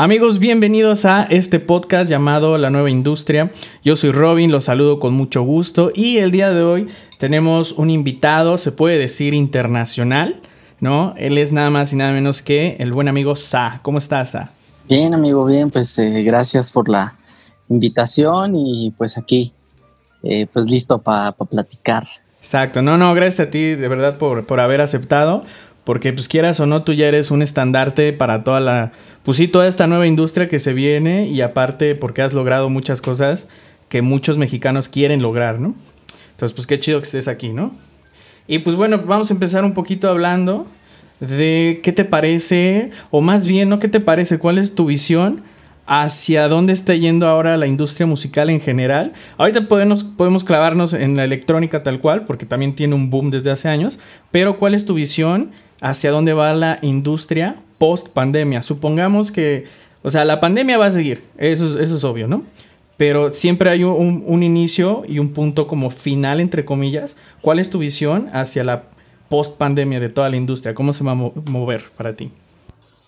Amigos, bienvenidos a este podcast llamado La Nueva Industria. Yo soy Robin, los saludo con mucho gusto y el día de hoy tenemos un invitado, se puede decir internacional, ¿no? Él es nada más y nada menos que el buen amigo Sa. ¿Cómo estás, Sa? Bien, amigo, bien, pues eh, gracias por la invitación y pues aquí, eh, pues listo para platicar. Exacto, no, no, gracias a ti de verdad por, por haber aceptado porque pues quieras o no, tú ya eres un estandarte para toda la, pues sí, toda esta nueva industria que se viene y aparte porque has logrado muchas cosas que muchos mexicanos quieren lograr, ¿no? Entonces, pues qué chido que estés aquí, ¿no? Y pues bueno, vamos a empezar un poquito hablando de qué te parece, o más bien, ¿no? ¿Qué te parece? ¿Cuál es tu visión? hacia dónde está yendo ahora la industria musical en general. Ahorita podemos, podemos clavarnos en la electrónica tal cual, porque también tiene un boom desde hace años, pero ¿cuál es tu visión hacia dónde va la industria post pandemia? Supongamos que, o sea, la pandemia va a seguir, eso, eso es obvio, ¿no? Pero siempre hay un, un inicio y un punto como final, entre comillas. ¿Cuál es tu visión hacia la post pandemia de toda la industria? ¿Cómo se va a mover para ti?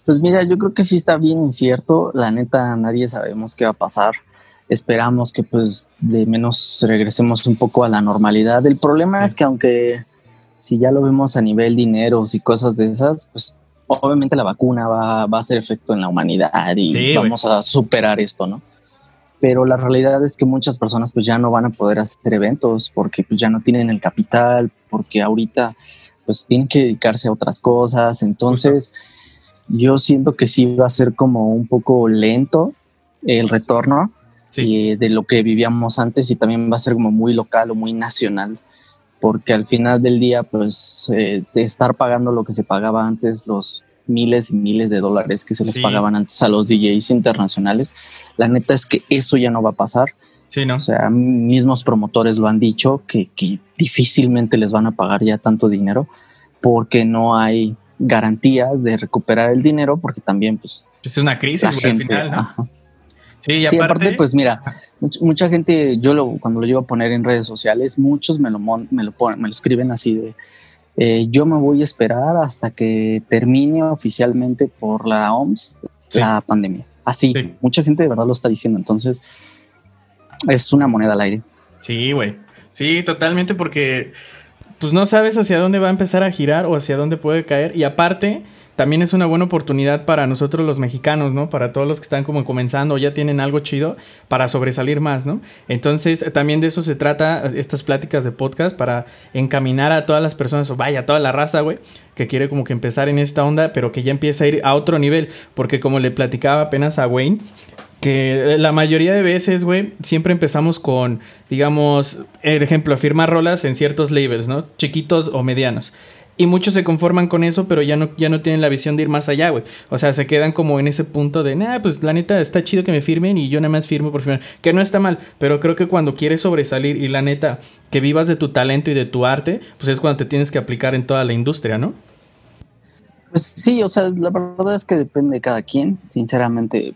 Pues mira, yo creo que sí está bien incierto. La neta, nadie sabemos qué va a pasar. Esperamos que pues de menos regresemos un poco a la normalidad. El problema es que aunque si ya lo vemos a nivel dineros y cosas de esas, pues obviamente la vacuna va, a hacer efecto en la humanidad y vamos a superar esto, ¿no? Pero la realidad es que muchas personas pues ya no van a poder hacer eventos porque pues ya no tienen el capital, porque ahorita pues tienen que dedicarse a otras cosas. Entonces yo siento que sí va a ser como un poco lento el retorno eh, de lo que vivíamos antes y también va a ser como muy local o muy nacional, porque al final del día, pues, eh, de estar pagando lo que se pagaba antes, los miles y miles de dólares que se les pagaban antes a los DJs internacionales, la neta es que eso ya no va a pasar. Sí, ¿no? O sea, mismos promotores lo han dicho que, que difícilmente les van a pagar ya tanto dinero porque no hay garantías de recuperar el dinero, porque también, pues. Es una crisis, al final, ¿no? Sí, y aparte, pues mira, mucha, gente, yo lo, cuando lo llevo a poner en redes sociales, muchos me lo, me lo, ponen, me lo escriben así de, eh, yo me voy a esperar hasta que termine oficialmente por la OMS la pandemia. Así, mucha gente de verdad lo está diciendo, entonces es una moneda al aire. Sí, güey. Sí, totalmente porque pues no sabes hacia dónde va a empezar a girar o hacia dónde puede caer. Y aparte, también es una buena oportunidad para nosotros los mexicanos, ¿no? Para todos los que están como comenzando o ya tienen algo chido para sobresalir más, ¿no? Entonces, también de eso se trata estas pláticas de podcast para encaminar a todas las personas, o vaya, toda la raza, güey, que quiere como que empezar en esta onda, pero que ya empieza a ir a otro nivel. Porque como le platicaba apenas a Wayne, que la mayoría de veces, güey, siempre empezamos con, digamos, el ejemplo, firmar rolas en ciertos labels, ¿no? Chiquitos o medianos. Y muchos se conforman con eso, pero ya no, ya no tienen la visión de ir más allá, güey. O sea, se quedan como en ese punto de, nah, pues la neta está chido que me firmen y yo nada más firmo por firmar. Que no está mal, pero creo que cuando quieres sobresalir y la neta, que vivas de tu talento y de tu arte, pues es cuando te tienes que aplicar en toda la industria, ¿no? Pues sí, o sea, la verdad es que depende de cada quien. Sinceramente,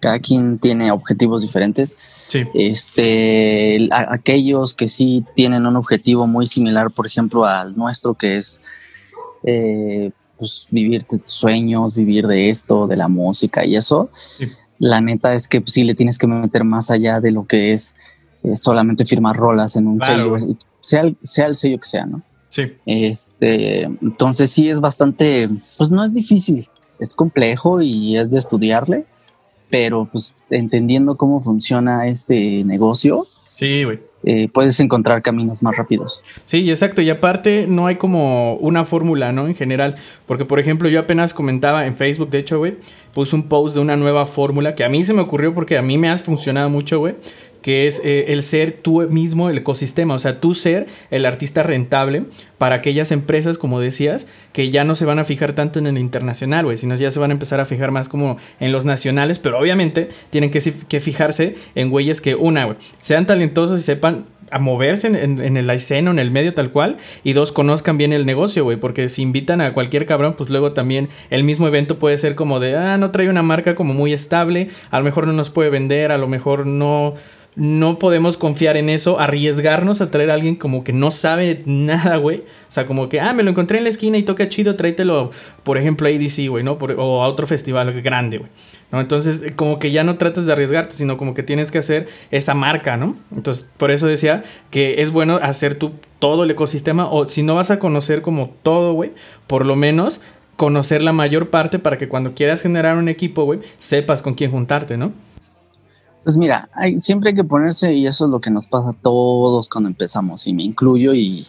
cada quien tiene objetivos diferentes. Sí. Este, aquellos que sí tienen un objetivo muy similar, por ejemplo, al nuestro, que es eh, pues, vivir tus sueños, vivir de esto, de la música y eso. La neta es que pues, sí le tienes que meter más allá de lo que es eh, solamente firmar rolas en un sello, sea el, sea el sello que sea, ¿no? Sí. Este, entonces sí es bastante, pues no es difícil, es complejo y es de estudiarle pero pues entendiendo cómo funciona este negocio, sí, eh, puedes encontrar caminos más rápidos. Sí, exacto. Y aparte no hay como una fórmula, ¿no? En general. Porque, por ejemplo, yo apenas comentaba en Facebook, de hecho, güey, puse un post de una nueva fórmula que a mí se me ocurrió porque a mí me ha funcionado mucho, güey que es eh, el ser tú mismo el ecosistema, o sea, tú ser el artista rentable para aquellas empresas, como decías, que ya no se van a fijar tanto en el internacional, güey, sino ya se van a empezar a fijar más como en los nacionales, pero obviamente tienen que, que fijarse en güeyes que, una, güey, sean talentosos y sepan a moverse en, en, el escena, en el medio tal cual, y dos, conozcan bien el negocio, güey, porque si invitan a cualquier cabrón, pues luego también el mismo evento puede ser como de, ah, no trae una marca como muy estable, a lo mejor no nos puede vender, a lo mejor no no podemos confiar en eso, arriesgarnos a traer a alguien como que no sabe nada, güey. O sea, como que, ah, me lo encontré en la esquina y toca chido, tráetelo, por ejemplo, a ADC, güey, ¿no? o a otro festival grande, güey. ¿No? Entonces, como que ya no tratas de arriesgarte, sino como que tienes que hacer esa marca, ¿no? Entonces, por eso decía que es bueno hacer tú todo el ecosistema, o si no vas a conocer como todo, güey, por lo menos conocer la mayor parte para que cuando quieras generar un equipo, güey, sepas con quién juntarte, ¿no? Pues mira, hay, siempre hay que ponerse, y eso es lo que nos pasa a todos cuando empezamos, y me incluyo y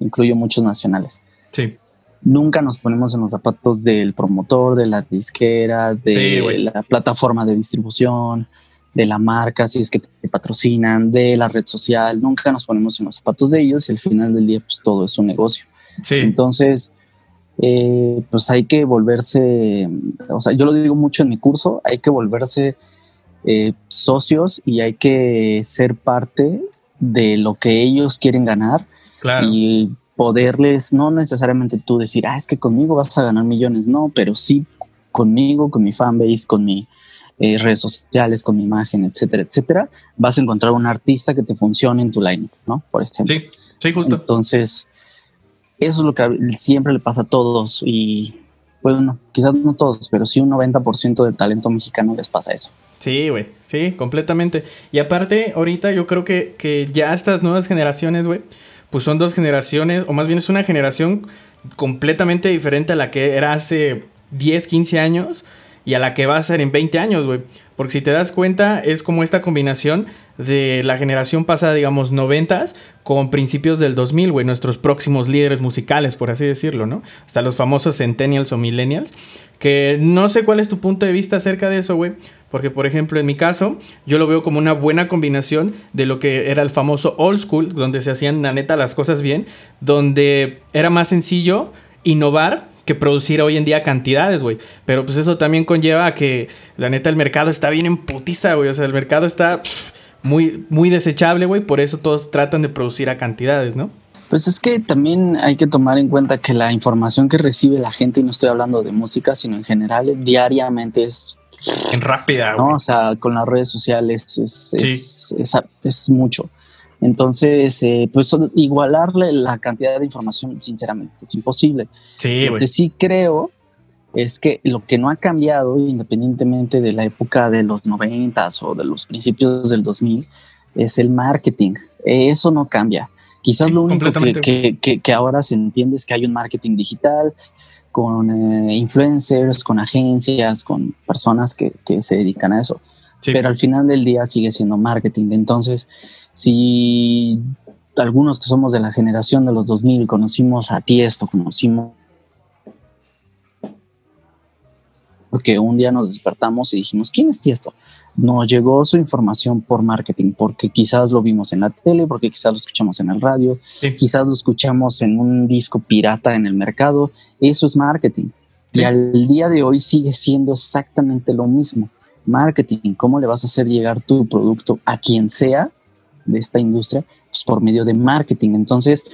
incluyo muchos nacionales. Sí nunca nos ponemos en los zapatos del promotor, de la disquera, de la plataforma de distribución, de la marca, si es que te patrocinan, de la red social, nunca nos ponemos en los zapatos de ellos y al final del día pues todo es un negocio. Entonces, eh, pues hay que volverse, o sea, yo lo digo mucho en mi curso, hay que volverse eh, socios y hay que ser parte de lo que ellos quieren ganar. Y poderles, no necesariamente tú decir, ah, es que conmigo vas a ganar millones, no, pero sí conmigo, con mi fanbase, con mis eh, redes sociales, con mi imagen, etcétera, etcétera, vas a encontrar un artista que te funcione en tu line, ¿no? Por ejemplo. Sí, sí, justo. Entonces, eso es lo que siempre le pasa a todos y, bueno, quizás no todos, pero sí un 90% del talento mexicano les pasa eso. Sí, güey, sí, completamente. Y aparte, ahorita yo creo que, que ya estas nuevas generaciones, güey, pues son dos generaciones, o más bien es una generación completamente diferente a la que era hace 10, 15 años y a la que va a ser en 20 años, güey. Porque si te das cuenta, es como esta combinación de la generación pasada, digamos, 90 con principios del 2000, güey, nuestros próximos líderes musicales, por así decirlo, ¿no? Hasta los famosos centennials o millennials, que no sé cuál es tu punto de vista acerca de eso, güey, porque por ejemplo en mi caso, yo lo veo como una buena combinación de lo que era el famoso old school, donde se hacían la neta las cosas bien, donde era más sencillo innovar que producir hoy en día cantidades, güey. Pero pues eso también conlleva a que la neta el mercado está bien en putiza, güey. O sea, el mercado está muy, muy desechable, güey. Por eso todos tratan de producir a cantidades, ¿no? Pues es que también hay que tomar en cuenta que la información que recibe la gente, y no estoy hablando de música, sino en general, diariamente es en rápida. ¿no? O sea, con las redes sociales es, es, es, mucho. Entonces, eh, pues igualarle la cantidad de información, sinceramente, es imposible. Sí, lo que sí creo es que lo que no ha cambiado, independientemente de la época de los noventas o de los principios del 2000, es el marketing. Eso no cambia. Quizás lo único que, que, que, ahora se entiende es que hay un marketing digital, con eh, influencers, con agencias, con personas que, se dedican a eso. Pero al final del día sigue siendo marketing. Entonces, si algunos que somos de la generación de los 2000 conocimos a Tiesto, conocimos porque un día nos despertamos y dijimos, ¿quién es Tiesto? nos llegó su información por marketing, porque quizás lo vimos en la tele, porque quizás lo escuchamos en el radio, quizás lo escuchamos en un disco pirata en el mercado. Eso es marketing. Y al día de hoy sigue siendo exactamente lo mismo. Marketing, ¿cómo le vas a hacer llegar tu producto a quien sea de esta industria? Pues por medio de marketing. Entonces,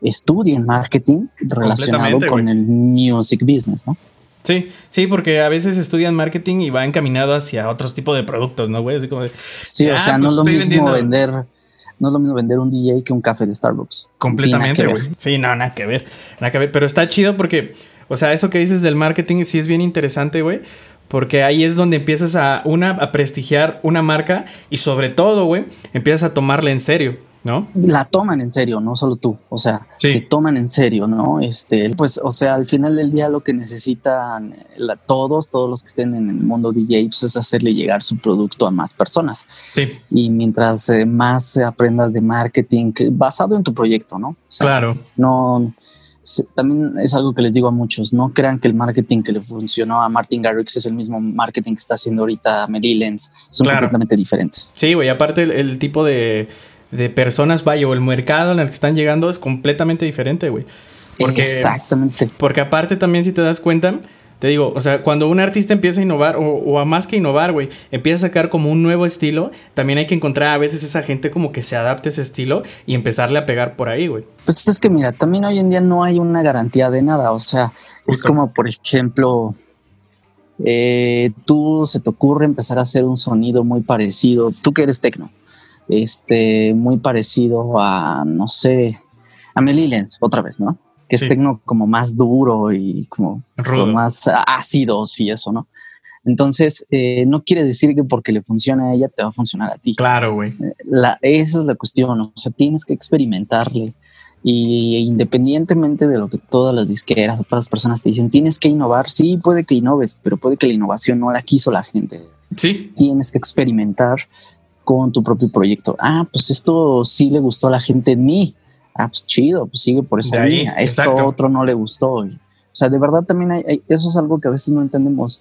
estudien marketing relacionado con el music business, ¿no? Sí, sí, porque a veces estudian marketing y va encaminado hacia otros tipos de productos, ¿no, güey? Así como sí, o ah, sea, no es pues lo mismo vender, no es lo mismo vender un DJ que un café de Starbucks. Completamente, güey. Sí, no, nada que ver, nada que ver, pero está chido porque, o sea, eso que dices del marketing sí es bien interesante, güey, porque ahí es donde empiezas a, una, a prestigiar una marca y sobre todo, güey, empiezas a tomarla en serio. ¿no? La toman en serio, no solo tú, o sea, te toman en serio, ¿no? Este, pues, o sea, al final del día lo que necesitan todos, todos los que estén en el mundo DJ, pues es hacerle llegar su producto a más personas. Sí. Y mientras eh, más aprendas de marketing, basado en tu proyecto, ¿no? claro. No, también es algo que les digo a muchos, no crean que el marketing que le funcionó a Martin Garrix es el mismo marketing que está haciendo ahorita Mary Lenz, son completamente diferentes. Sí, güey, aparte el tipo de de personas, vaya, o el mercado en el que están llegando es completamente diferente, güey. Porque, Exactamente. Porque aparte también, si te das cuenta, te digo, o sea, cuando un artista empieza a innovar, o, a más que innovar, güey, empieza a sacar como un nuevo estilo, también hay que encontrar a veces esa gente como que se adapte a ese estilo y empezarle a pegar por ahí, güey. Pues es que mira, también hoy en día no hay una garantía de nada, o sea, es como, por ejemplo, eh, tú se te ocurre empezar a hacer un sonido muy parecido, tú que eres tecno este, muy parecido a, no sé, a Melilens, otra vez, ¿no? Que es tecno como más duro y como, más ácidos y eso, ¿no? Entonces, eh, no quiere decir que porque le funciona a ella te va a funcionar a ti. Claro, güey. La, esa es la cuestión. O sea, tienes que experimentarle. Y independientemente de lo que todas las disqueras o todas las personas te dicen, tienes que innovar. Sí, puede que innoves, pero puede que la innovación no la quiso la gente. Sí. Tienes que experimentar con tu propio proyecto. Ah, pues esto sí le gustó a la gente en mí. Ah, pues chido, pues sigue por esa línea. Esto otro no le gustó. O sea, de verdad también hay, eso es algo que a veces no entendemos.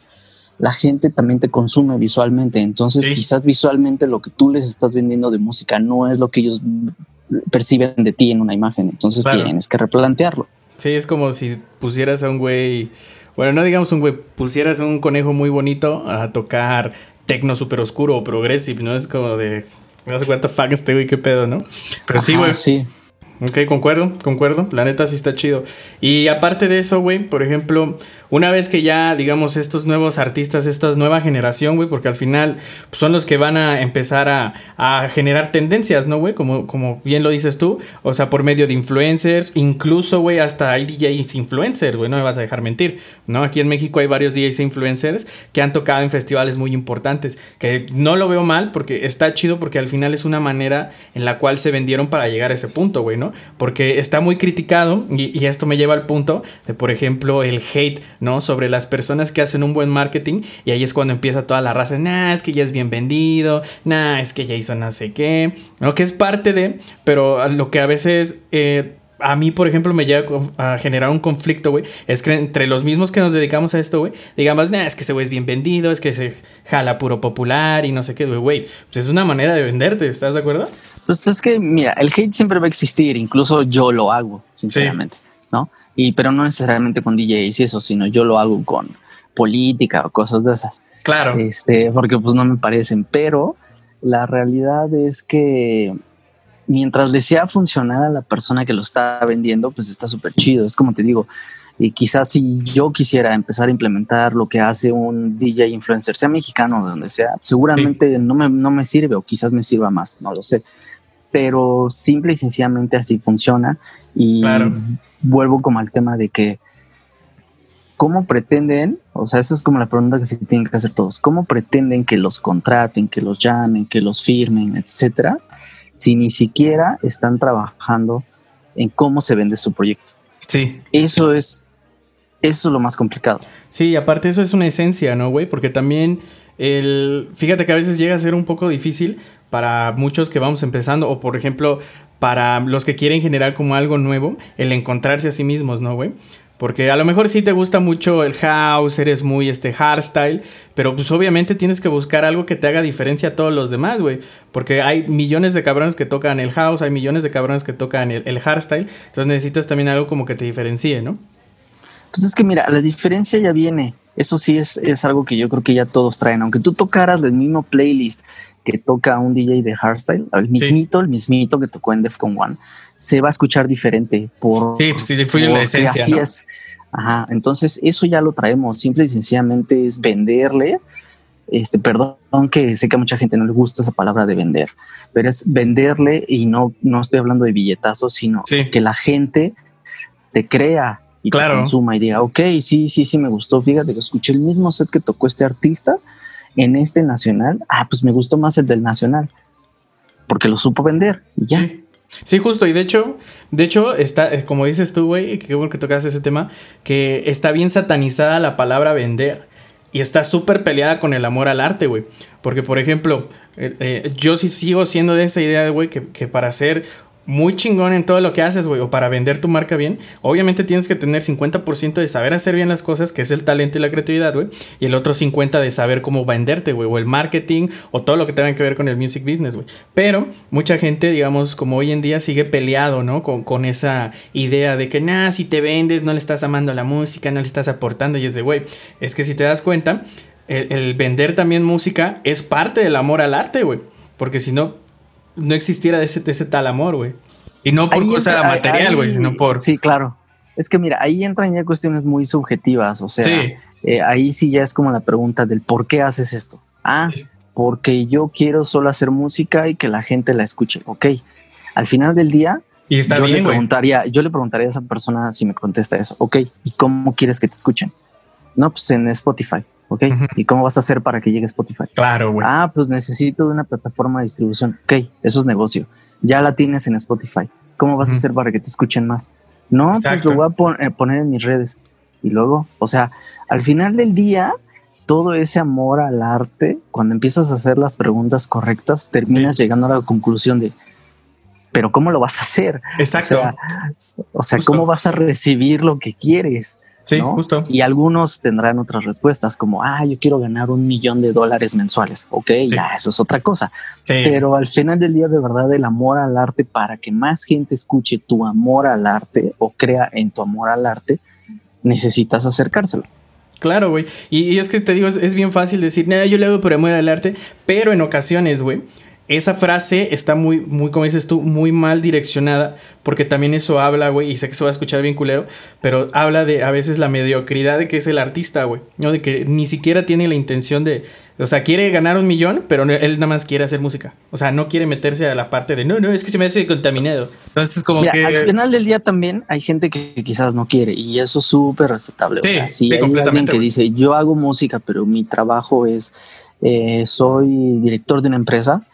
La gente también te consume visualmente. Entonces, quizás visualmente lo que tú les estás vendiendo de música no es lo que ellos perciben de ti en una imagen. Entonces tienes que replantearlo. Sí, es como si pusieras a un güey, bueno, no digamos un güey, pusieras a un conejo muy bonito a tocar tecno súper oscuro o progressive, ¿no? Es como de, no sé cuánto fuck este güey, qué pedo, ¿no? Pero sí, güey. Sí. Ok, concuerdo, concuerdo. La neta sí está chido. Y aparte de eso, güey, por ejemplo, una vez que ya, digamos, estos nuevos artistas, esta nueva generación, güey, porque al final pues, son los que van a empezar a, generar tendencias, ¿no, güey? Como, como bien lo dices tú, o sea, por medio de influencers, incluso, güey, hasta hay DJs influencers, güey, no me vas a dejar mentir, ¿no? Aquí en México hay varios DJs influencers que han tocado en festivales muy importantes, que no lo veo mal porque está chido porque al final es una manera en la cual se vendieron para llegar a ese punto, güey, ¿no? Porque está muy criticado y, esto me lleva al punto de, por ejemplo, el hate ¿no? Sobre las personas que hacen un buen marketing y ahí es cuando empieza toda la raza, nah, es que ya es bien vendido, nah, es que ya hizo no sé qué, lo que es parte de, pero lo que a veces... Eh, a mí, por ejemplo, me llega a generar un conflicto, güey. Es que entre los mismos que nos dedicamos a esto, güey, digamos, nah, es que ese güey es bien vendido, es que se jala puro popular y no sé qué, güey. Pues es una manera de venderte, ¿estás de acuerdo? Pues es que, mira, el hate siempre va a existir, incluso yo lo hago, sinceramente, ¿no? Y, pero no necesariamente con DJs y eso, sino yo lo hago con política o cosas de esas. Claro. Este, porque pues no me parecen, pero la realidad es que mientras le sea funcionar a la persona que lo está vendiendo, pues está súper chido. Es como te digo, y quizás si yo quisiera empezar a implementar lo que hace un DJ influencer, sea mexicano o de donde sea, seguramente no, me, no me sirve o quizás me sirva más, no lo sé. Pero simple y sencillamente así funciona. Y claro vuelvo como al tema de que ¿cómo pretenden? O sea, esa es como la pregunta que se tienen que hacer todos. ¿Cómo pretenden que los contraten, que los llamen, que los firmen, etcétera, si ni siquiera están trabajando en cómo se vende su proyecto? Sí. Eso es, eso es lo más complicado. Sí, aparte eso es una esencia, ¿no, güey? Porque también el, fíjate que a veces llega a ser un poco difícil para muchos que vamos empezando o por ejemplo para los que quieren generar como algo nuevo, el encontrarse a sí mismos, ¿no, güey? Porque a lo mejor sí te gusta mucho el house, eres muy este hardstyle, pero pues obviamente tienes que buscar algo que te haga diferencia a todos los demás, güey. Porque hay millones de cabrones que tocan el house, hay millones de cabrones que tocan el, el hardstyle, entonces necesitas también algo como que te diferencie, ¿no? Pues es que mira, la diferencia ya viene. Eso sí es, es algo que yo creo que ya todos traen. Aunque tú tocaras el mismo playlist que toca un DJ de hardstyle, el mismito, el mismito que tocó en Defcon One, se va a escuchar diferente por. Sí, pues sí, fue la esencia. Así es. Ajá. Entonces, eso ya lo traemos. Simple y sencillamente es venderle. Este, perdón que sé que a mucha gente no le gusta esa palabra de vender, pero es venderle y no, no estoy hablando de billetazos, sino que la gente te crea y claro. te consuma y diga, ok, sí, sí, sí, me gustó. Fíjate que escuché el mismo set que tocó este artista en este nacional, ah, pues me gustó más el del nacional, porque lo supo vender ya. Sí. Justo, y de hecho, de hecho, está, eh, como dices tú, güey, qué bueno que tocas ese tema, que está bien satanizada la palabra vender. Y está súper peleada con el amor al arte, güey. Porque, por ejemplo, eh, eh, yo sí sigo siendo de esa idea, güey, que, que para hacer muy chingón en todo lo que haces, güey, o para vender tu marca bien, obviamente tienes que tener 50% de saber hacer bien las cosas, que es el talento y la creatividad, güey, y el otro 50% de saber cómo venderte, güey, o el marketing, o todo lo que tenga que ver con el music business, güey. Pero mucha gente, digamos, como hoy en día sigue peleado, ¿no? Con, con esa idea de que, nada, si te vendes, no le estás amando a la música, no le estás aportando, y es de, güey, es que si te das cuenta, el, el vender también música es parte del amor al arte, güey. Porque si no, no existiera ese, ese tal amor, güey. Y no por cosa material, güey, sino por... Sí, claro. Es que mira, ahí entran ya cuestiones muy subjetivas, o sea, eh, ahí sí ya es como la pregunta del por qué haces esto. Ah, porque yo quiero solo hacer música y que la gente la escuche. Ok, al final del día, y está yo, bien, le preguntaría, yo le preguntaría a esa persona si me contesta eso. Ok, ¿y cómo quieres que te escuchen? No, pues en Spotify. Ok, ¿y cómo vas a hacer para que llegue Spotify? Claro, güey. Ah, pues necesito una plataforma de distribución. Ok, eso es negocio. Ya la tienes en Spotify. ¿Cómo vas a hacer para que te escuchen más? No, pues lo voy a eh, poner en mis redes. Y luego, o sea, al final del día, todo ese amor al arte, cuando empiezas a hacer las preguntas correctas, terminas llegando a la conclusión de, pero ¿cómo lo vas a hacer? Exacto. O sea, ¿cómo vas a recibir lo que quieres? Sí, justo. Y algunos tendrán otras respuestas como, ah, yo quiero ganar un millón de dólares mensuales. Ok, ya, eso es otra cosa. Pero al final del día, de verdad, el amor al arte, para que más gente escuche tu amor al arte o crea en tu amor al arte, necesitas acercárselo. Claro, güey. Y, es que te digo, es, bien fácil decir, nada, yo le hago por amor al arte, pero en ocasiones, güey, esa frase está muy, muy, como dices tú, muy mal direccionada, porque también eso habla, güey, y sé que se va a escuchar bien culero, pero habla de a veces la mediocridad de que es el artista, güey, ¿no? De que ni siquiera tiene la intención de, o sea, quiere ganar un millón, pero él nada más quiere hacer música. O sea, no quiere meterse a la parte de, no, no, es que se me hace contaminado. Entonces, como que... Al final del día también hay gente que quizás no quiere, y eso es súper respetable. o sea, si hay alguien que dice, yo hago música, pero mi trabajo es, eh, soy director de una empresa,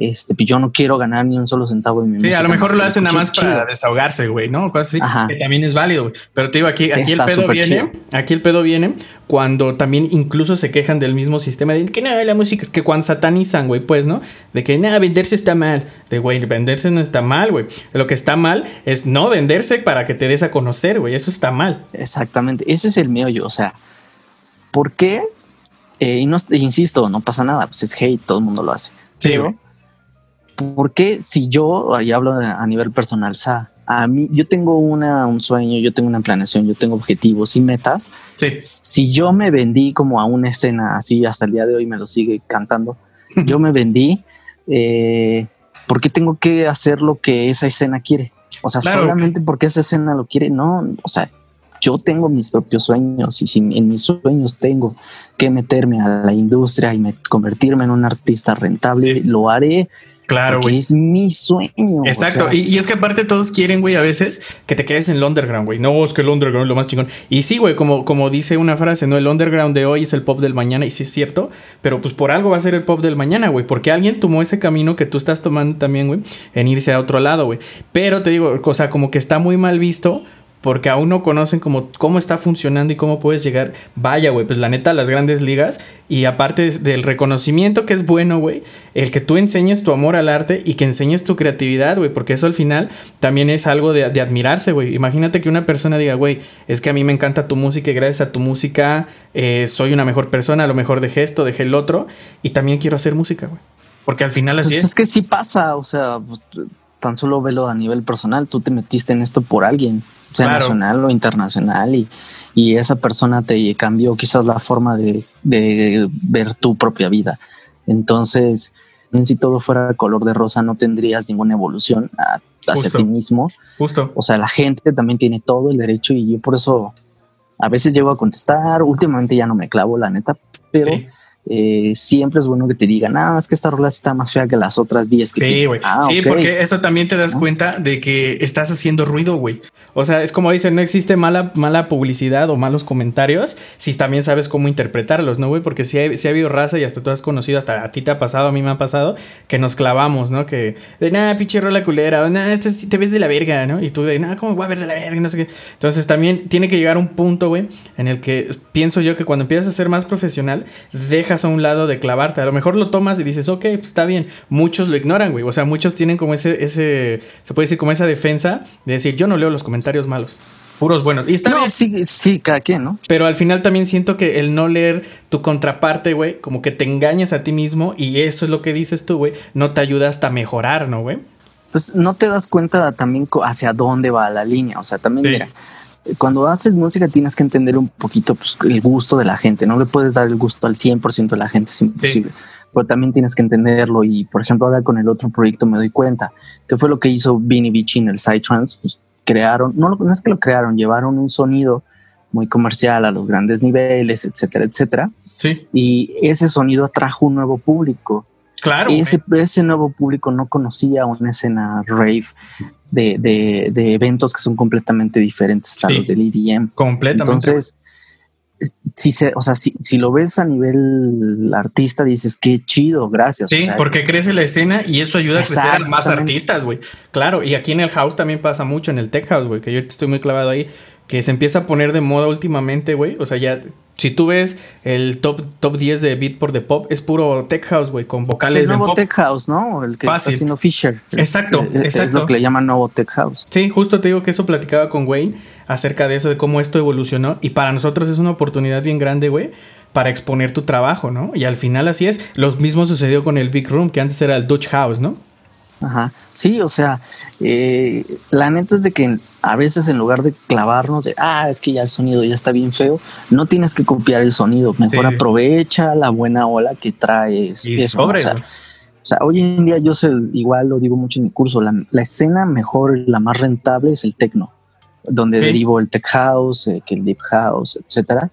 este, pues yo no quiero ganar ni un solo centavo de mi Sí, a lo mejor lo hacen nada más para desahogarse, güey, ¿no? Cosas así, que también es válido, güey. Pero te digo, aquí, aquí el pedo viene, aquí el pedo viene cuando también incluso se quejan del mismo sistema de que no, la música, que cuando satanizan, güey, pues, ¿no? De que nada, venderse está mal. De, güey, venderse no está mal, güey. Lo que está mal es no venderse para que te des a conocer, güey. Eso está mal. Exactamente. Ese es el meollo. O sea, ¿por qué? Eh, y no, insisto, no pasa nada, pues es hate, todo el mundo lo hace. Sí, ¿por qué si yo, ahí hablo a nivel personal, Sa, a mí, yo tengo una, un sueño, yo tengo una planeación, yo tengo objetivos y metas. Sí. Si yo me vendí como a una escena así, hasta el día de hoy me lo sigue cantando, yo me vendí, eh, ¿por qué tengo que hacer lo que esa escena quiere? O sea, solamente porque esa escena lo quiere, no, o sea, yo tengo mis propios sueños y si en mis sueños tengo que meterme a la industria y convertirme en un artista rentable, lo haré. Claro, güey. Es mi sueño. Exacto. y, es que aparte todos quieren, güey, a veces que te quedes en el underground, güey. No, es que el underground es lo más chingón. Y sí, güey, como, como dice una frase, ¿no? El underground de hoy es el pop del mañana. Y sí es cierto. Pero pues por algo va a ser el pop del mañana, güey. Porque alguien tomó ese camino que tú estás tomando también, güey, en irse a otro lado, güey. Pero te digo, o sea, como que está muy mal visto porque aún no conocen como cómo está funcionando y cómo puedes llegar. Vaya, güey, pues la neta, las grandes ligas. Y aparte del reconocimiento que es bueno, güey, el que tú enseñes tu amor al arte y que enseñes tu creatividad, güey, porque eso al final también es algo de, admirarse, güey. Imagínate que una persona diga, güey, es que a mí me encanta tu música y gracias a tu música eh, soy una mejor persona, a lo mejor dejé esto, dejé el otro y también quiero hacer música, güey. Porque al final así pues es. Es que sí pasa, o sea, pues, tan solo velo a nivel personal, tú te metiste en esto por alguien, sea nacional o internacional, y, y, esa persona te cambió quizás la forma de, de ver tu propia vida. Entonces, si todo fuera color de rosa, no tendrías ninguna evolución hacia ti mismo. Justo. O sea, la gente también tiene todo el derecho y yo por eso a veces llego a contestar. Últimamente ya no me clavo, la neta, pero eh, siempre es bueno que te digan, ah, es que esta rola está más fea que las otras 10 que Sí, güey. Ah, sí, porque eso también te das cuenta de que estás haciendo ruido, güey. O sea, es como dicen, no existe mala, mala publicidad o malos comentarios si también sabes cómo interpretarlos, ¿no, güey? Porque si ha habido raza y hasta tú has conocido, hasta a ti te ha pasado, a mí me ha pasado, que nos clavamos, ¿no? Que de nada, pinche rola culera, o nada, este te ves de la verga, ¿no? Y tú de nada, ¿cómo voy a ver de la verga? No sé qué. Entonces también tiene que llegar un punto, güey, en el que pienso yo que cuando empiezas a ser más profesional, a un lado de clavarte. A lo mejor lo tomas y dices, ok, pues está bien. Muchos lo ignoran, güey. O sea, muchos tienen como ese, ese, se puede decir como esa defensa de decir, yo no leo los comentarios malos. Puros buenos. Y está no, Sí, sí, cada quien, ¿no? Pero al final también siento que el no leer tu contraparte, güey, como que te engañas a ti mismo y eso es lo que dices tú, güey, no te ayuda hasta mejorar, ¿no, güey? Pues no te das cuenta también hacia dónde va la línea. O sea, también, mira, cuando haces música tienes que entender un poquito pues, el gusto de la gente. No le puedes dar el gusto al 100% de la gente, es imposible. Pero también tienes que entenderlo. Y por ejemplo, ahora con el otro proyecto me doy cuenta que fue lo que hizo Vinny Beach en el Psytrance. Pues crearon, no, no es que lo crearon, llevaron un sonido muy comercial a los grandes niveles, etcétera, etcétera. Sí. Y ese sonido atrajo un nuevo público. Claro. Ese, ese, nuevo público no conocía una escena rave de, eventos que son completamente diferentes a los del EDM. Completamente. Entonces, si se, o sea, si, si lo ves a nivel artista, dices qué chido, gracias. Sí, porque crece la escena y eso ayuda a crecer a más artistas, güey. Claro, y aquí en el house también pasa mucho, en el tech house, güey, que yo estoy muy clavado ahí, que se empieza a poner de moda últimamente, güey. O sea, ya si tú ves el top, top 10 de Beat por the Pop, es puro tech house, güey, con vocales. Sí, nuevo tech house, ¿no? El que está haciendo Fisher. Exacto, es, exacto. Es lo que le llaman nuevo tech house. Sí, justo te digo que eso platicaba con Wayne acerca de eso, de cómo esto evolucionó. Y para nosotros es una oportunidad bien grande, güey, para exponer tu trabajo, ¿no? Y al final así es. Lo mismo sucedió con el Big Room, que antes era el Dutch House, ¿no? Ajá. Sí, o sea, eh, la neta es de que a veces en lugar de clavarnos de, ah, es que ya el sonido ya está bien feo, no tienes que copiar el sonido, mejor aprovecha la buena ola que traes. Y sobre. O sea, hoy en día yo sé, igual lo digo mucho en mi curso, la, escena mejor, la más rentable es el techno, donde derivo el tech house, eh, que el deep house, etcétera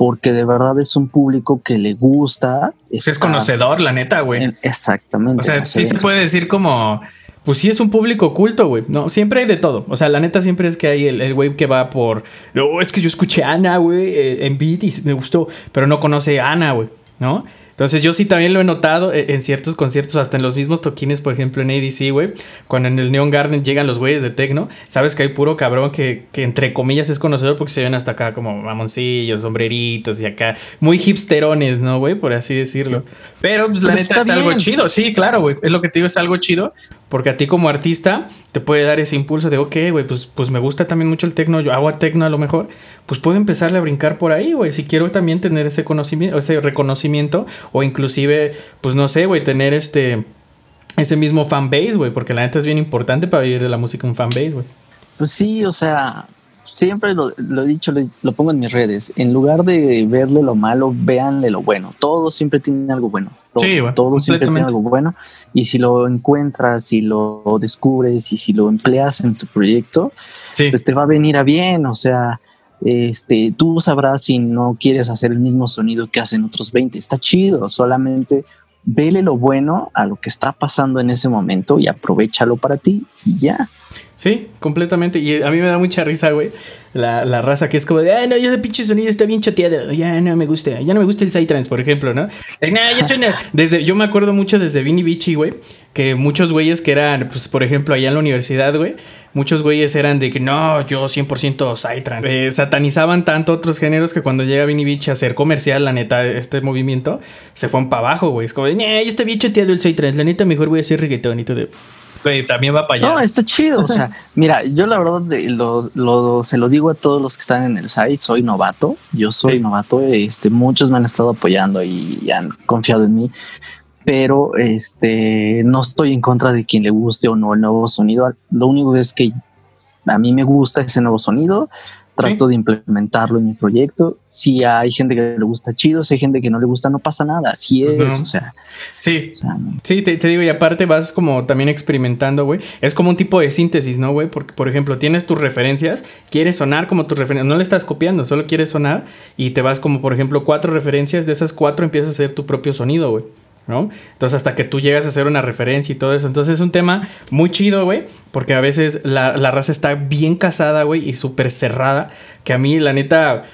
porque de verdad es un público que le gusta. es conocedor, la neta, güey. Exactamente. O sea, sí se puede decir como, pues sí es un público oculto, güey. No, siempre hay de todo. O sea, la neta siempre es que hay el, güey que va por, no, es que yo escuché a Ana, güey, eh, en beat y me gustó, pero no conoce a Ana, güey, ¿no? Entonces yo sí también lo he notado e-, en ciertos conciertos, hasta en los mismos toquines, por ejemplo en ADC, güey, cuando en el Neon Garden llegan los güeyes de techno, sabes que hay puro cabrón que, que entre comillas es conocedor porque se ven hasta acá como mamoncillos, sombreritos y acá, muy hipsterones, ¿no, güey? Por así decirlo. Pero pues, la neta es algo chido, sí, claro, güey, es lo que te digo, es algo chido, porque a ti como artista te puede dar ese impulso de, ok, güey, pues, pues me gusta también mucho el techno, yo hago techno a lo mejor, pues puedo empezarle a brincar por ahí, güey, si quiero también tener ese conocimiento, ese reconocimiento o inclusive, pues no sé, güey, tener este, ese mismo fanbase, güey, porque la neta es bien importante para vivir de la música un fanbase, güey. Pues sí, o sea, siempre lo, he dicho, lo, pongo en mis redes. En lugar de verle lo malo, véanle lo bueno. Todo siempre tiene algo bueno. Todo, sí, todo siempre tiene algo bueno. Y si lo encuentras, si lo descubres y si lo empleas en tu proyecto, pues te va a venir a bien. O sea, este, tú sabrás si no quieres hacer el mismo sonido que hacen otros 20. Está chido, solamente vele lo bueno a lo que está pasando en ese momento y aprovechalo para ti y ya. Sí, completamente. Y a mí me da mucha risa, güey. La, la raza que es como de, ah, no, ese pinche sonido está bien chateado. Ya no me gusta. Ya no me gusta el Psytrance, por ejemplo, ¿no? ya suena. Desde, yo me acuerdo mucho desde Vinny Beachy, güey. Que muchos güeyes que eran, pues, por ejemplo, allá en la universidad, güey. Muchos güeyes eran de que no, yo 100% Psytrance. Eh, satanizaban tanto otros géneros que cuando llega Vinny Beach a hacer comercial, la neta, este movimiento, se fueron para abajo, güey. Es como de, ya está bien chateado el Psytrance. La neta, mejor voy a hacer reggaetón y todo también va para allá. No, está chido. O sea, mira, yo la verdad lo, se lo digo a todos los que están en el site. Soy novato. Yo soy novato. Este, muchos me han estado apoyando y han confiado en mí. Pero este no estoy en contra de quien le guste o no el nuevo sonido. Lo único es que a mí me gusta ese nuevo sonido trato de implementarlo en mi proyecto. Si hay gente que le gusta chido, si hay gente que no le gusta, no pasa nada. Así es, o sea. Sí, sí, te, digo, y aparte vas como también experimentando, güey. Es como un tipo de síntesis, ¿no, güey? Porque, por ejemplo, tienes tus referencias, quieres sonar como tus referencias, no le estás copiando, solo quieres sonar y te vas como, por ejemplo, cuatro referencias, de esas cuatro empiezas a hacer tu propio sonido, güey. ¿No? Entonces hasta que tú llegas a hacer una referencia y todo eso. Entonces es un tema muy chido, güey, porque a veces la, raza está bien casada, güey, y súper cerrada, que a mí la neta...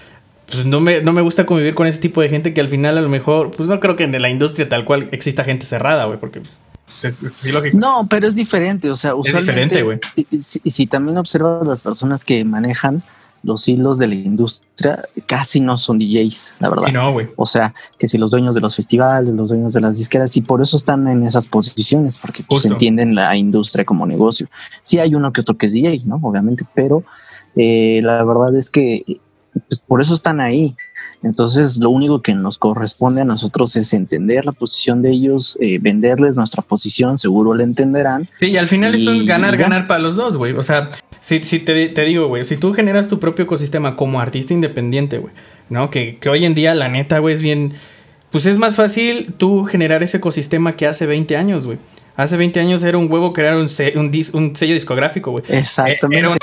Pues no me, no me gusta convivir con ese tipo de gente que al final a lo mejor, pues no creo que en la industria tal cual exista gente cerrada, güey, porque pues, No, pero es diferente, o sea, usualmente... Es diferente, güey. si también observas las personas que manejan los hilos de la industria casi no son DJs, la verdad. no, o sea, que si los dueños de los festivales, los dueños de las disqueras, y por eso están en esas posiciones, porque pues, entienden la industria como negocio. Sí hay uno que otro que es DJ, ¿no? Obviamente, pero eh, la verdad es que pues, por eso están ahí. Entonces, lo único que nos corresponde a nosotros es entender la posición de ellos, eh, venderles nuestra posición, seguro la entenderán. Sí, y al final es un ganar, ganar para los dos, güey. O sea, si, si te, te digo, güey, si tú generas tu propio ecosistema como artista independiente, güey, ¿no? Que, que hoy en día, la neta, güey, es bien. Pues es más fácil tú generar ese ecosistema que hace 20 años, güey. Hace 20 años era un huevo crear un, un, un sello discográfico, güey. Exactamente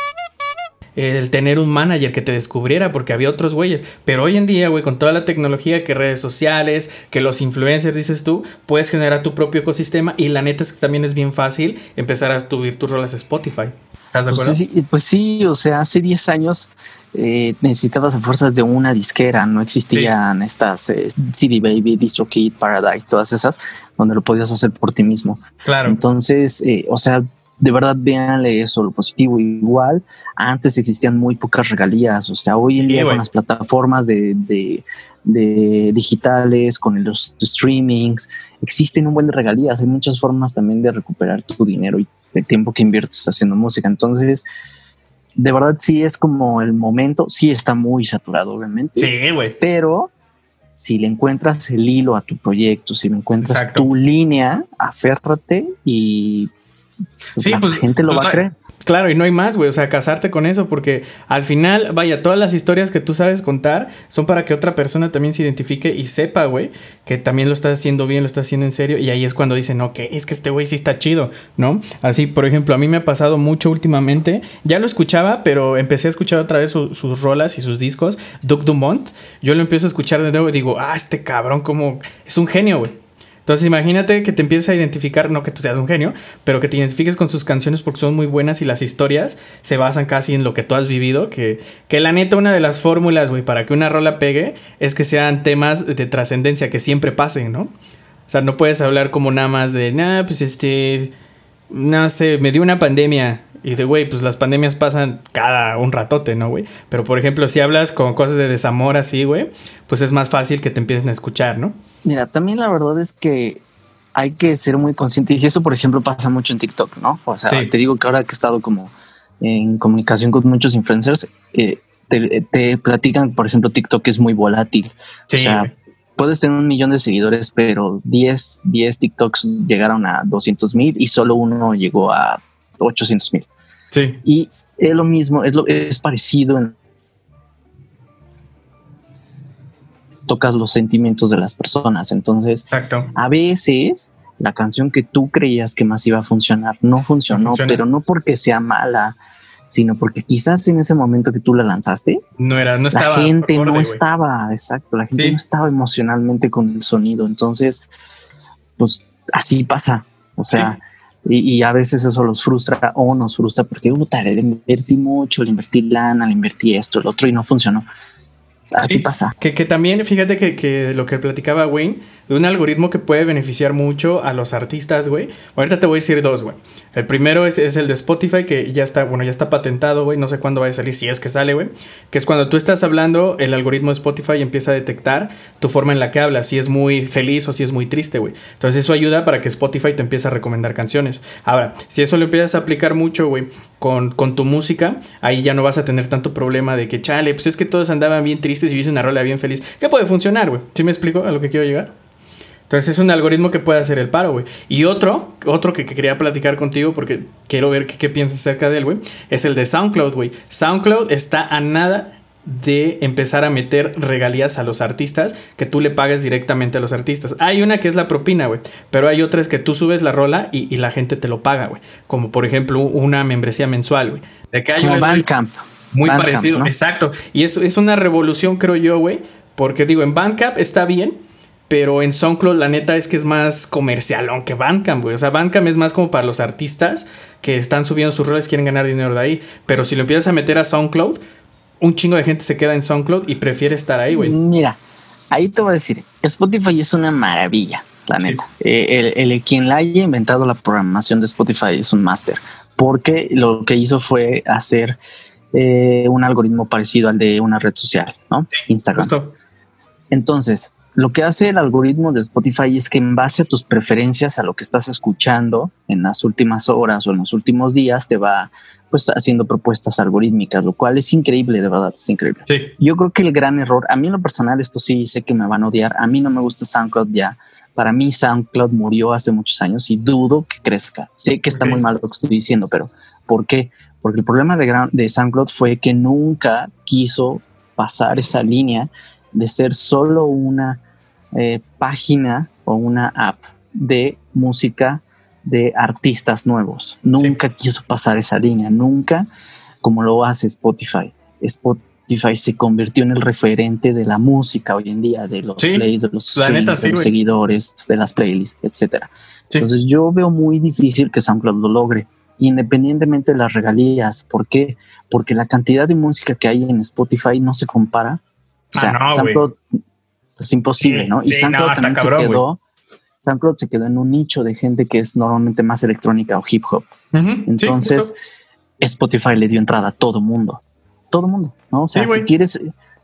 el tener un manager que te descubriera porque había otros güeyes. Pero hoy en día, güey, con toda la tecnología que redes sociales, que los influencers, dices tú, puedes generar tu propio ecosistema y la neta es que también es bien fácil empezar a subir tus rolas a Spotify. ¿Estás de pues acuerdo? Pues sí, pues sí, o sea, hace 10 años eh, necesitabas a fuerzas de una disquera, no existían estas eh, CD Baby, DistroKid, Paradise, todas esas, donde lo podías hacer por ti mismo. Claro. Entonces, eh, o sea, de verdad véanle eso, lo positivo. Igual, antes existían muy pocas regalías, o sea, hoy en día con las plataformas de, de, de, digitales, con los streamings, existen un buen de regalías, hay muchas formas también de recuperar tu dinero y el tiempo que inviertes haciendo música. Entonces, de verdad sí es como el momento, sí está muy saturado, obviamente. Sí, güey. Pero si le encuentras el hilo a tu proyecto, si le encuentras tu línea, aférrate y pues, la pues, gente lo pues va a creer. Claro, y no hay más, güey. O sea, casarte con eso, porque al final, vaya, todas las historias que tú sabes contar son para que otra persona también se identifique y sepa, güey, que también lo estás haciendo bien, lo estás haciendo en serio. Y ahí es cuando dicen, ok, es que este güey sí está chido, ¿no? Así, por ejemplo, a mí me ha pasado mucho últimamente. Ya lo escuchaba, pero empecé a escuchar otra vez sus rolas y sus discos. Duke Dumont. Yo lo empiezo a escuchar de nuevo y digo, ah, este cabrón, como es un genio, güey. Entonces imagínate que te empieces a identificar, no que tú seas un genio, pero que te identifiques con sus canciones porque son muy buenas y las historias se basan casi en lo que tú has vivido, que, que la neta una de las fórmulas, güey, para que una rola pegue es que sean temas de trascendencia, que siempre pasen, ¿no? O sea, no puedes hablar como nada más de, nada, pues este, no sé, me dio una pandemia. Y de, güey, pues las pandemias pasan cada un ratote, ¿no, güey? Pero por ejemplo, si hablas con cosas de desamor así, güey, pues es más fácil que te empiecen a escuchar, ¿no? Mira, también la verdad es que hay que ser muy conscientes y eso, por ejemplo, pasa mucho en TikTok, ¿no? O sea, te digo que ahora que he estado como en comunicación con muchos influencers, eh, te, platican, por ejemplo, TikTok es muy volátil. O sea, puedes tener un millón de seguidores, pero 10, 10 TikToks llegaron a 200 mil y solo uno llegó a 800 mil. Sí. Y es lo mismo, es, lo, es parecido en tocas los sentimientos de las personas. Entonces, Exacto. a veces la canción que tú creías que más iba a funcionar no funcionó, pero no porque sea mala, sino porque quizás en ese momento que tú la lanzaste, no era, no estaba. La gente no estaba, exacto, la gente no estaba emocionalmente con el sonido. Entonces, pues así pasa. O sea, y, a veces eso los frustra o nos frustra porque, puta, le invertí mucho, le invertí lana, le invertí esto, el otro y no funcionó. Así pasa. Que, que, también, fíjate que, que, lo que platicaba Wayne, de un algoritmo que puede beneficiar mucho a los artistas, güey. Ahorita te voy a decir dos, güey. El primero es, es, el de Spotify, que ya está, bueno, ya está patentado, güey. No sé cuándo va a salir, si es que sale, güey. Que es cuando tú estás hablando, el algoritmo de Spotify empieza a detectar tu forma en la que hablas, si es muy feliz o si es muy triste, güey. Entonces eso ayuda para que Spotify te empiece a recomendar canciones. Ahora, si eso lo empiezas a aplicar mucho, güey, con, con tu música, ahí ya no vas a tener tanto problema de que, chale, pues es que todos andaban bien tristes y hice una rola bien feliz. ¿Qué puede funcionar, güey? ¿Sí me explico a lo que quiero llegar? Entonces es un algoritmo que puede hacer el paro, güey. Y otro, otro que, quería platicar contigo porque quiero ver qué, piensas acerca de él, güey, es el de SoundCloud, güey. SoundCloud está a nada de empezar a meter regalías a los artistas que tú le pagues directamente a los artistas. Hay una que es la propina, güey, pero hay otras que tú subes la rola y, la gente te lo paga, güey. Como por ejemplo una membresía mensual, güey. De que hay Como Bandcamp. Muy parecido, exacto. Y eso es una revolución, creo yo, güey. Porque digo, en Bandcamp está bien, pero en SoundCloud la neta es que es más comercial, aunque Bandcamp, güey. O sea, Bandcamp es más como para los artistas que están subiendo sus roles, quieren ganar dinero de ahí. Pero si lo empiezas a meter a SoundCloud, un chingo de gente se queda en SoundCloud y prefiere estar ahí, güey. Mira, ahí te voy a decir, Spotify es una maravilla, la neta. Eh, el, quien la haya inventado la programación de Spotify es un máster, porque lo que hizo fue hacer eh, un algoritmo parecido al de una red social, ¿no? Instagram. Entonces, lo que hace el algoritmo de Spotify es que en base a tus preferencias, a lo que estás escuchando en las últimas horas o en los últimos días, te va pues haciendo propuestas algorítmicas, lo cual es increíble, de verdad, es increíble. Yo creo que el gran error, a mí en lo personal, esto sí sé que me van a odiar, a mí no me gusta SoundCloud ya. Para mí SoundCloud murió hace muchos años y dudo que crezca. Sé que está muy mal lo que estoy diciendo, pero ¿por qué? Porque el problema de, de SoundCloud fue que nunca quiso pasar esa línea de ser solo una eh, página o una app de música de artistas nuevos. Nunca quiso pasar esa línea, nunca como lo hace Spotify. Spotify se convirtió en el referente de la música hoy en día, de los plays, de los, seguidores, de las playlists, etcétera. Entonces yo veo muy difícil que SoundCloud lo logre. independientemente de las regalías. ¿Por qué? Porque la cantidad de música que hay en Spotify no se compara. O sea, Ah, no, SoundCloud es imposible, Sí, ¿no? sí, y SoundCloud no, también cabrón, se quedó. SoundCloud se quedó en un nicho de gente que es normalmente más electrónica o hip hop. Entonces. Spotify le dio entrada a todo mundo. Todo mundo, ¿no? O sea, si quieres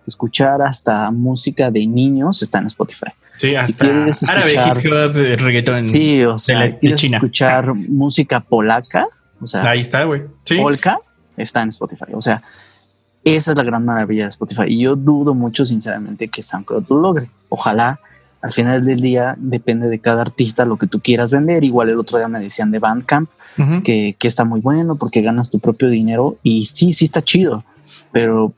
escuchar hasta música de niños, está en Spotify. sí, hasta quieres árabe, escuchar- hip hop, reggaetón. Sí, o sea, la- de quieres China. escuchar música polaca, o sea, Ahí está, güey. Sí. polka, está en Spotify. O sea, esa es la gran maravilla de Spotify. Y yo dudo mucho, sinceramente, que SoundCloud lo logre. Ojalá, al final del día, depende de cada artista lo que tú quieras vender. Igual el otro día me decían de Bandcamp que, que está muy bueno porque ganas tu propio dinero. Y sí, sí está chido, pero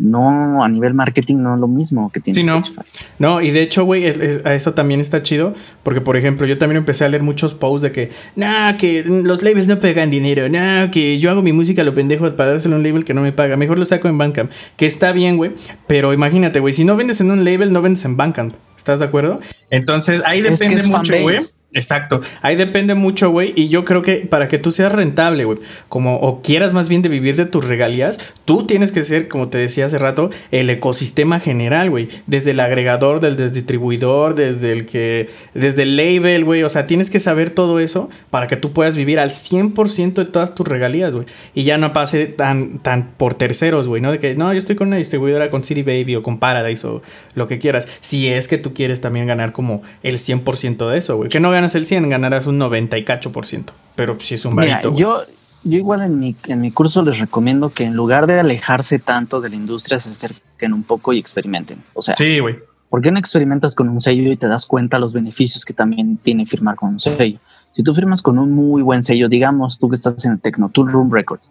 no a nivel marketing no es lo mismo que tiene Sí, no. Spotify. No, y de hecho, güey, es- es- a eso también está chido, porque por ejemplo, yo también empecé a leer muchos posts de que, nah, que los labels no pegan dinero, nah, que yo hago mi música a lo pendejo para dárselo a un label que no me paga, mejor lo saco en Bandcamp, que está bien, güey, pero imagínate, güey, si no vendes en un label, no vendes en Bandcamp, ¿estás de acuerdo? Entonces, ahí Es que depende es mucho, güey. Exacto, ahí depende mucho, güey, y yo creo que para que tú seas rentable, güey, como o quieras más bien de vivir de tus regalías, tú tienes que ser, como te decía hace rato, el ecosistema general, güey, desde el agregador, del distribuidor, desde el que, desde el label, güey, o sea, tienes que saber todo eso para que tú puedas vivir al 100% de todas tus regalías, güey, y ya no pase tan, tan por terceros, güey, ¿no? De que, no, yo estoy con una distribuidora con City Baby o con Paradise o lo que quieras, si es que tú quieres también ganar como el 100% de eso, güey, que no ganas el 100, ganarás un 90 y cacho por ciento, pero si es un varito. yo, yo igual en mi, en mi curso les recomiendo que en lugar de alejarse tanto de la industria, se acerquen un poco y experimenten. O sea, Sí, güey. ¿por qué no experimentas con un sello y te das cuenta los beneficios que también tiene firmar con un sello? Si tú firmas con un muy buen sello, digamos tú que estás en el Tecno Tool Room Records,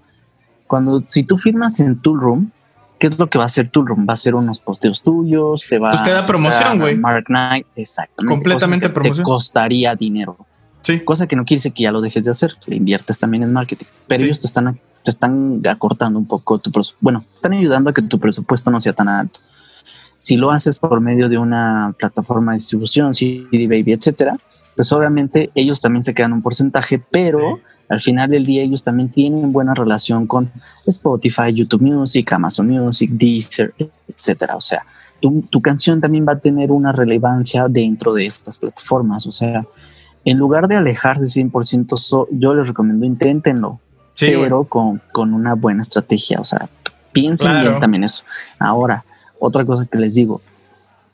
cuando si tú firmas en Tool Room, ¿qué es lo que va a hacer Tool Room? Va a hacer unos posteos tuyos, te va Pues te da promoción, güey. Mark Knight, exactamente. Completamente promoción. Te costaría dinero. Sí. Cosa que no quiere decir que ya lo dejes de hacer, le inviertes también en marketing, pero Sí. ellos te están, te están acortando un poco tu presupuesto. Bueno, están ayudando a que tu presupuesto no sea tan alto. Si lo haces por medio de una plataforma de distribución, CD Baby, etcétera, pues obviamente ellos también se quedan un porcentaje, pero Sí. Al final del día ellos también tienen buena relación con Spotify, YouTube Music, Amazon Music, Deezer, etcétera. O sea, tu, tu canción también va a tener una relevancia dentro de estas plataformas. O sea, en lugar de alejarse 100%, so- yo les recomiendo inténtenlo, Sí, pero con, con una buena estrategia. O sea, piensen Claro. bien también eso. Ahora, otra cosa que les digo,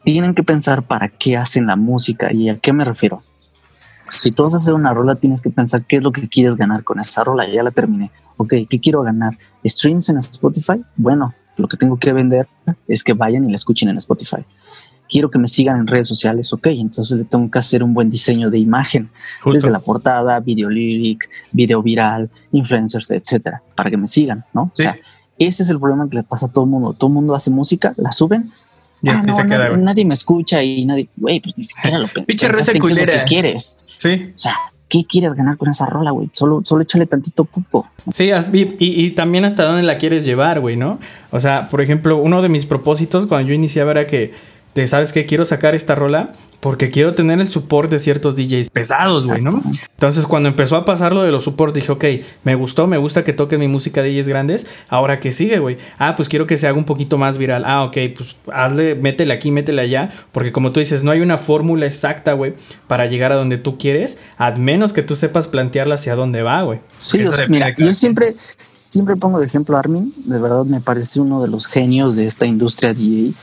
tienen que pensar para qué hacen la música y a qué me refiero. Si tú vas a hacer una rola, tienes que pensar qué es lo que quieres ganar con esa rola. Ya la terminé. Ok, ¿qué quiero ganar? ¿Streams en Spotify? Bueno, lo que tengo que vender es que vayan y la escuchen en Spotify. Quiero que me sigan en redes sociales, ok, entonces le tengo que hacer un buen diseño de imagen, Justo. desde la portada, video lyric, video viral, influencers, etcétera, para que me sigan, ¿no? Sí. O sea, ese es el problema que le pasa a todo el mundo. Todo el mundo hace música, la suben. Y ah, hasta no, se queda, nadie, me escucha y nadie, güey, pues ni siquiera lo Pinche culera. que quieres. Sí. O sea, ¿qué quieres ganar con esa rola, güey? Solo, solo échale tantito cupo. Sí, y, y- y también hasta dónde la quieres llevar, güey, ¿no? O sea, por ejemplo, uno de mis propósitos cuando yo iniciaba era que, de, ¿sabes qué? Quiero sacar esta rola porque quiero tener el support de ciertos DJs pesados, güey, ¿no? Entonces, cuando empezó a pasar lo de los supports, dije, ok, me gustó, me gusta que toquen mi música de DJs grandes. Ahora que sigue, güey. Ah, pues quiero que se haga un poquito más viral. Ah, ok, pues hazle, métele aquí, métele allá. Porque como tú dices, no hay una fórmula exacta, güey, para llegar a donde tú quieres, a menos que tú sepas plantearla hacia dónde va, güey. Sí, o sea, mira, yo siempre, siempre pongo de ejemplo a Armin. De verdad me parece uno de los genios de esta industria DJ.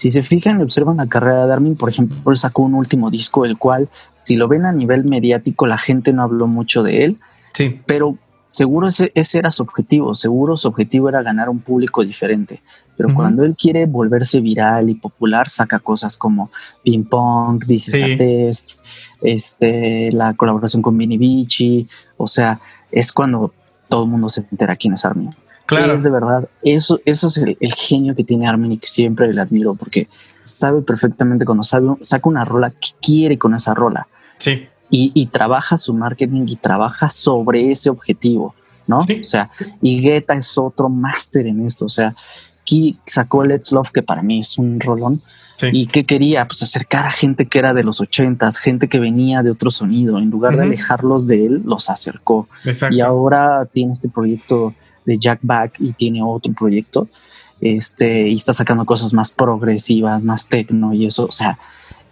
Si se fijan y observan la carrera de Armin, por ejemplo, él sacó un último disco, el cual, si lo ven a nivel mediático, la gente no habló mucho de él, Sí. pero seguro ese, ese era su objetivo. Seguro su objetivo era ganar un público diferente. Pero cuando él quiere volverse viral y popular, saca cosas como Ping Pong, This is Sí. a Test, este, la colaboración con Vinny Vici. O sea, es cuando todo el mundo se entera quién es Armin. Claro. Es de verdad, eso, eso es el, el genio que tiene Armin y que siempre le admiro porque sabe perfectamente cuando sabe, saca una rola que quiere con esa rola Sí. y, y trabaja su marketing y trabaja sobre ese objetivo, ¿no? Sí, o sea, sí. y Guetta es otro máster en esto, o sea, aquí sacó Let's Love, que para mí es un rolón. ¿Y qué quería? Pues acercar a gente que era de los ochentas, gente que venía de otro sonido. En lugar de alejarlos de él, los acercó. Y ahora tiene este proyecto Jack Back y tiene otro proyecto. Este, y está sacando cosas más progresivas, más tecno y eso. O sea,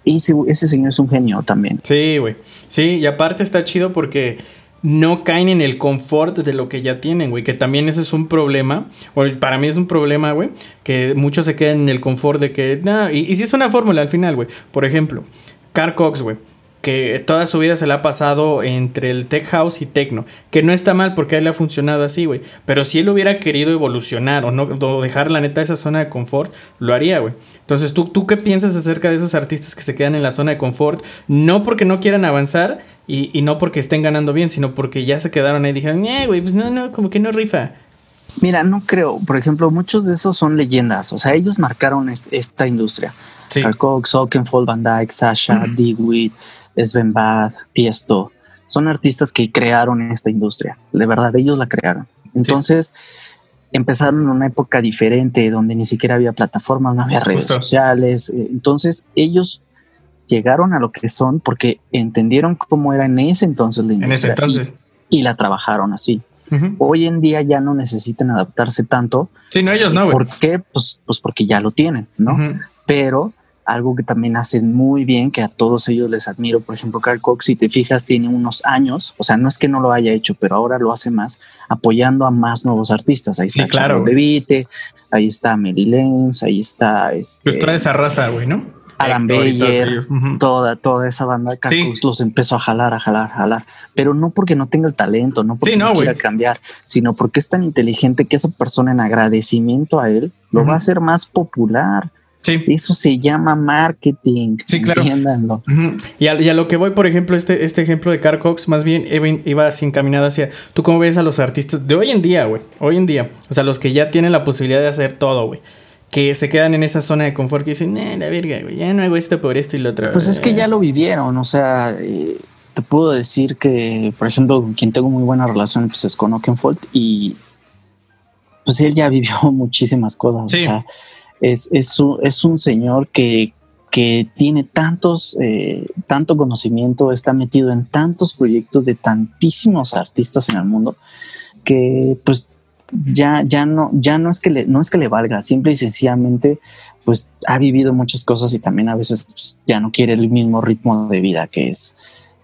ese, señor es un genio también. Sí, güey. Sí, y aparte está chido porque no caen en el confort de lo que ya tienen, güey. Que también eso es un problema. O para mí es un problema, güey. Que muchos se quedan en el confort de que. Y, y si es una fórmula al final, güey. Por ejemplo, Car Cox, güey que toda su vida se la ha pasado entre el tech house y techno, que no está mal porque a él le ha funcionado así, güey, pero si él hubiera querido evolucionar o no dejar la neta esa zona de confort, lo haría, güey. Entonces, ¿tú, ¿tú qué piensas acerca de esos artistas que se quedan en la zona de confort? No porque no quieran avanzar y, no porque estén ganando bien, sino porque ya se quedaron ahí y dijeron, eh, güey, pues no, no, como que no rifa. Mira, no creo. Por ejemplo, muchos de esos son leyendas. O sea, ellos marcaron esta industria. Sí. Cox, Oakenfold, Van Dyke, Sasha, Digweed, Sven Bad, Tiesto, son artistas que crearon esta industria, de verdad ellos la crearon. Entonces empezaron en una época diferente donde ni siquiera había plataformas, no había redes sociales, eh, entonces ellos llegaron a lo que son porque entendieron cómo era en ese entonces la industria. En ese entonces. Y, la trabajaron así. Hoy en día ya no necesitan adaptarse tanto. Sí, no, ellos no. ¿Por qué? Pues, pues porque ya lo tienen, ¿no? Pero algo que también hacen muy bien, que a todos ellos les admiro. Por ejemplo, Carl Cox, si te fijas, tiene unos años, o sea, no es que no lo haya hecho, pero ahora lo hace más, apoyando a más nuevos artistas. Ahí está sí, claro. De ahí está Mary Lenz, ahí está. Este, pues toda esa raza, güey, ¿no? Adam Bayer, toda, toda esa banda de los empezó a jalar, a jalar, a jalar. Pero no porque no tenga el talento, no porque no, quiera cambiar, sino porque es tan inteligente que esa persona en agradecimiento a él lo va a hacer más popular. Eso se llama marketing. Sí, claro. y, a, lo que voy, por ejemplo, este, este ejemplo de Car Cox, más bien iba así encaminado hacia. ¿Tú cómo ves a los artistas de hoy en día, güey? Hoy en día. O sea, los que ya tienen la posibilidad de hacer todo, güey. Que se quedan en esa zona de confort que dicen, eh, la verga, güey, ya no hago esto por esto y lo otro. Pues es que ya lo vivieron, o sea. Eh, te puedo decir que, por ejemplo, con quien tengo muy buena relación pues es con Oakenfold y pues él ya vivió muchísimas cosas. O sea, es, es, un, es un señor que, que tiene tantos, eh, tanto conocimiento, está metido en tantos proyectos de tantísimos artistas en el mundo que pues ya, ya no, ya no es que le, no es que le valga, simple y sencillamente pues ha vivido muchas cosas y también a veces pues, ya no quiere el mismo ritmo de vida que es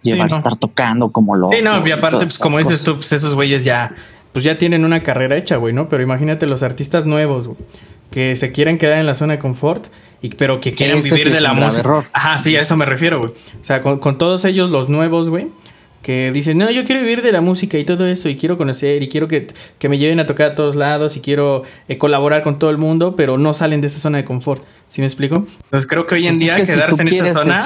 llevar a estar tocando como lo. Sí, no, y aparte, pues, como dices tú, pues esos güeyes ya, pues ya tienen una carrera hecha, güey, ¿no? Pero imagínate los artistas nuevos, güey que se quieren quedar en la zona de confort, y, pero que quieren vivir de la música. Ajá, sí, a eso me refiero, güey. O sea, con, todos ellos, los nuevos, güey, que dicen, no, yo quiero vivir de la música y todo eso, y quiero conocer, y quiero que, me lleven a tocar a todos lados, y quiero eh, colaborar con todo el mundo, pero no salen de esa zona de confort. ¿Sí me explico? Entonces creo que hoy en pues día quedarse en esa zona...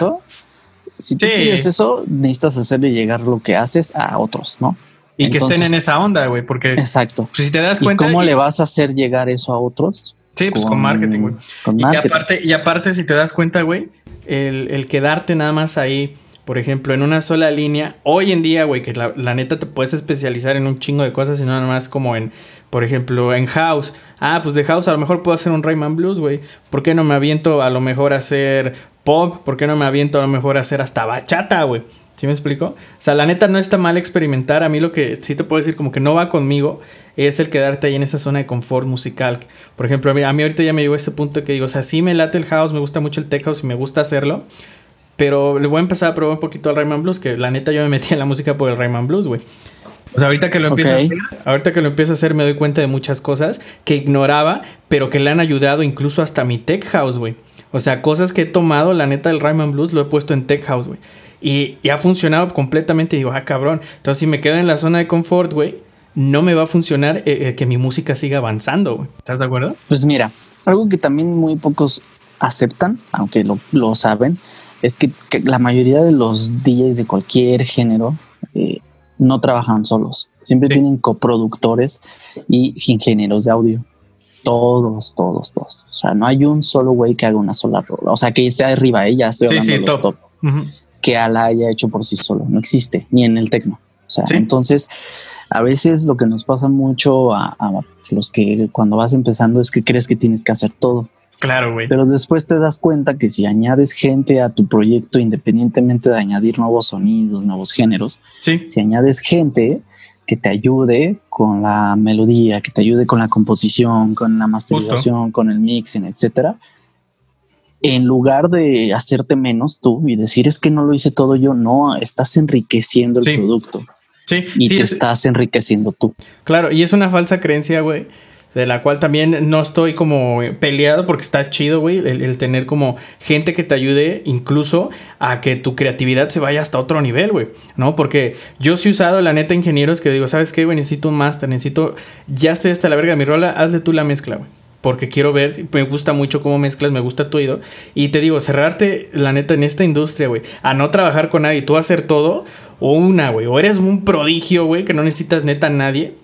si tú quieres eso, necesitas hacerle llegar lo que haces a otros, ¿no? Y que estén en esa onda, güey, porque... Exacto. Pues, si te das cuenta... ¿Y cómo le vas a hacer llegar eso a otros? Sí, pues con, marketing, güey. Y aparte, y aparte, si te das cuenta, güey, el, quedarte nada más ahí, por ejemplo, en una sola línea, hoy en día, güey, que la, la, neta te puedes especializar en un chingo de cosas y no nada más como en, por ejemplo, en house. Ah, pues de house a lo mejor puedo hacer un Rayman Blues, güey. ¿Por qué no me aviento a lo mejor a hacer pop? ¿Por qué no me aviento a lo mejor a hacer hasta bachata, güey? ¿Sí me explico? O sea, la neta no está mal experimentar. A mí lo que sí te puedo decir como que no va conmigo es el quedarte ahí en esa zona de confort musical. Por ejemplo, a mí, a mí ahorita ya me llegó ese punto que digo, o sea, sí me late el house, me gusta mucho el tech house y me gusta hacerlo. Pero le voy a empezar a probar un poquito al Rayman Blues, que la neta yo me metí en la música por el Rayman Blues, güey. O sea, ahorita que lo empiezo a hacer, ahorita que lo empiezo a hacer me doy cuenta de muchas cosas que ignoraba, pero que le han ayudado incluso hasta mi tech house, güey. O sea, cosas que he tomado, la neta del Rayman Blues lo he puesto en tech house, güey. Y, ha funcionado completamente. Y digo, ah, cabrón. Entonces, si me quedo en la zona de confort, güey, no me va a funcionar eh, eh, que mi música siga avanzando, güey. ¿Estás de acuerdo? Pues mira, algo que también muy pocos aceptan, aunque lo, saben, es que, la mayoría de los DJs de cualquier género eh, no trabajan solos. Siempre tienen coproductores y ingenieros de audio. Todos, todos, todos. O sea, no hay un solo güey que haga una sola rola. O sea, que esté arriba, ella estoy hablando de los top que Ala haya hecho por sí solo. No existe, ni en el tecno. O sea, entonces, a veces lo que nos pasa mucho a, los que cuando vas empezando es que crees que tienes que hacer todo. Claro, güey. Pero después te das cuenta que si añades gente a tu proyecto, independientemente de añadir nuevos sonidos, nuevos géneros, sí. si añades gente que te ayude con la melodía, que te ayude con la composición, con la masterización, con el mixing, etcétera, en lugar de hacerte menos tú y decir es que no lo hice todo yo, no, estás enriqueciendo el producto. Sí, y te estás enriqueciendo tú. Claro, y es una falsa creencia, güey, de la cual también no estoy como peleado porque está chido, güey, el, tener como gente que te ayude incluso a que tu creatividad se vaya hasta otro nivel, güey, ¿no? Porque yo sí he usado, la neta, ingenieros que digo, ¿sabes qué, güey? Necesito un máster, necesito, ya estoy hasta la verga de mi rola, hazle tú la mezcla, güey porque quiero ver, me gusta mucho cómo mezclas, me gusta tu oído. Y te digo, cerrarte, la neta, en esta industria, güey, a no trabajar con nadie, tú hacer todo, o una, güey, o eres un prodigio, güey, que no necesitas neta a nadie,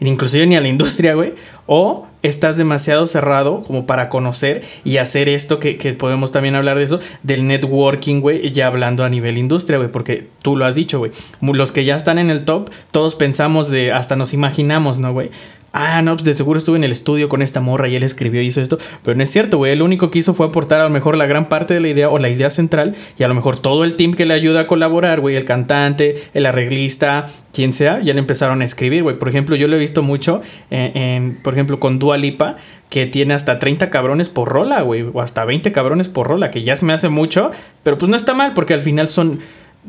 inclusive ni a la industria, güey, o estás demasiado cerrado como para conocer y hacer esto que, que podemos también hablar de eso, del networking, güey, ya hablando a nivel industria, güey, porque tú lo has dicho, güey, los que ya están en el top, todos pensamos de, hasta nos imaginamos, ¿no, güey? Ah, no, pues de seguro estuve en el estudio con esta morra y él escribió y hizo esto. Pero no es cierto, güey. Lo único que hizo fue aportar a lo mejor la gran parte de la idea o la idea central y a lo mejor todo el team que le ayuda a colaborar, güey, el cantante, el arreglista, quien sea, ya le empezaron a escribir, güey. Por ejemplo, yo lo he visto mucho en, por ejemplo, con Dua Lipa, que tiene hasta 30 cabrones por rola, güey, o hasta 20 cabrones por rola, que ya se me hace mucho, pero pues no está mal porque al final son,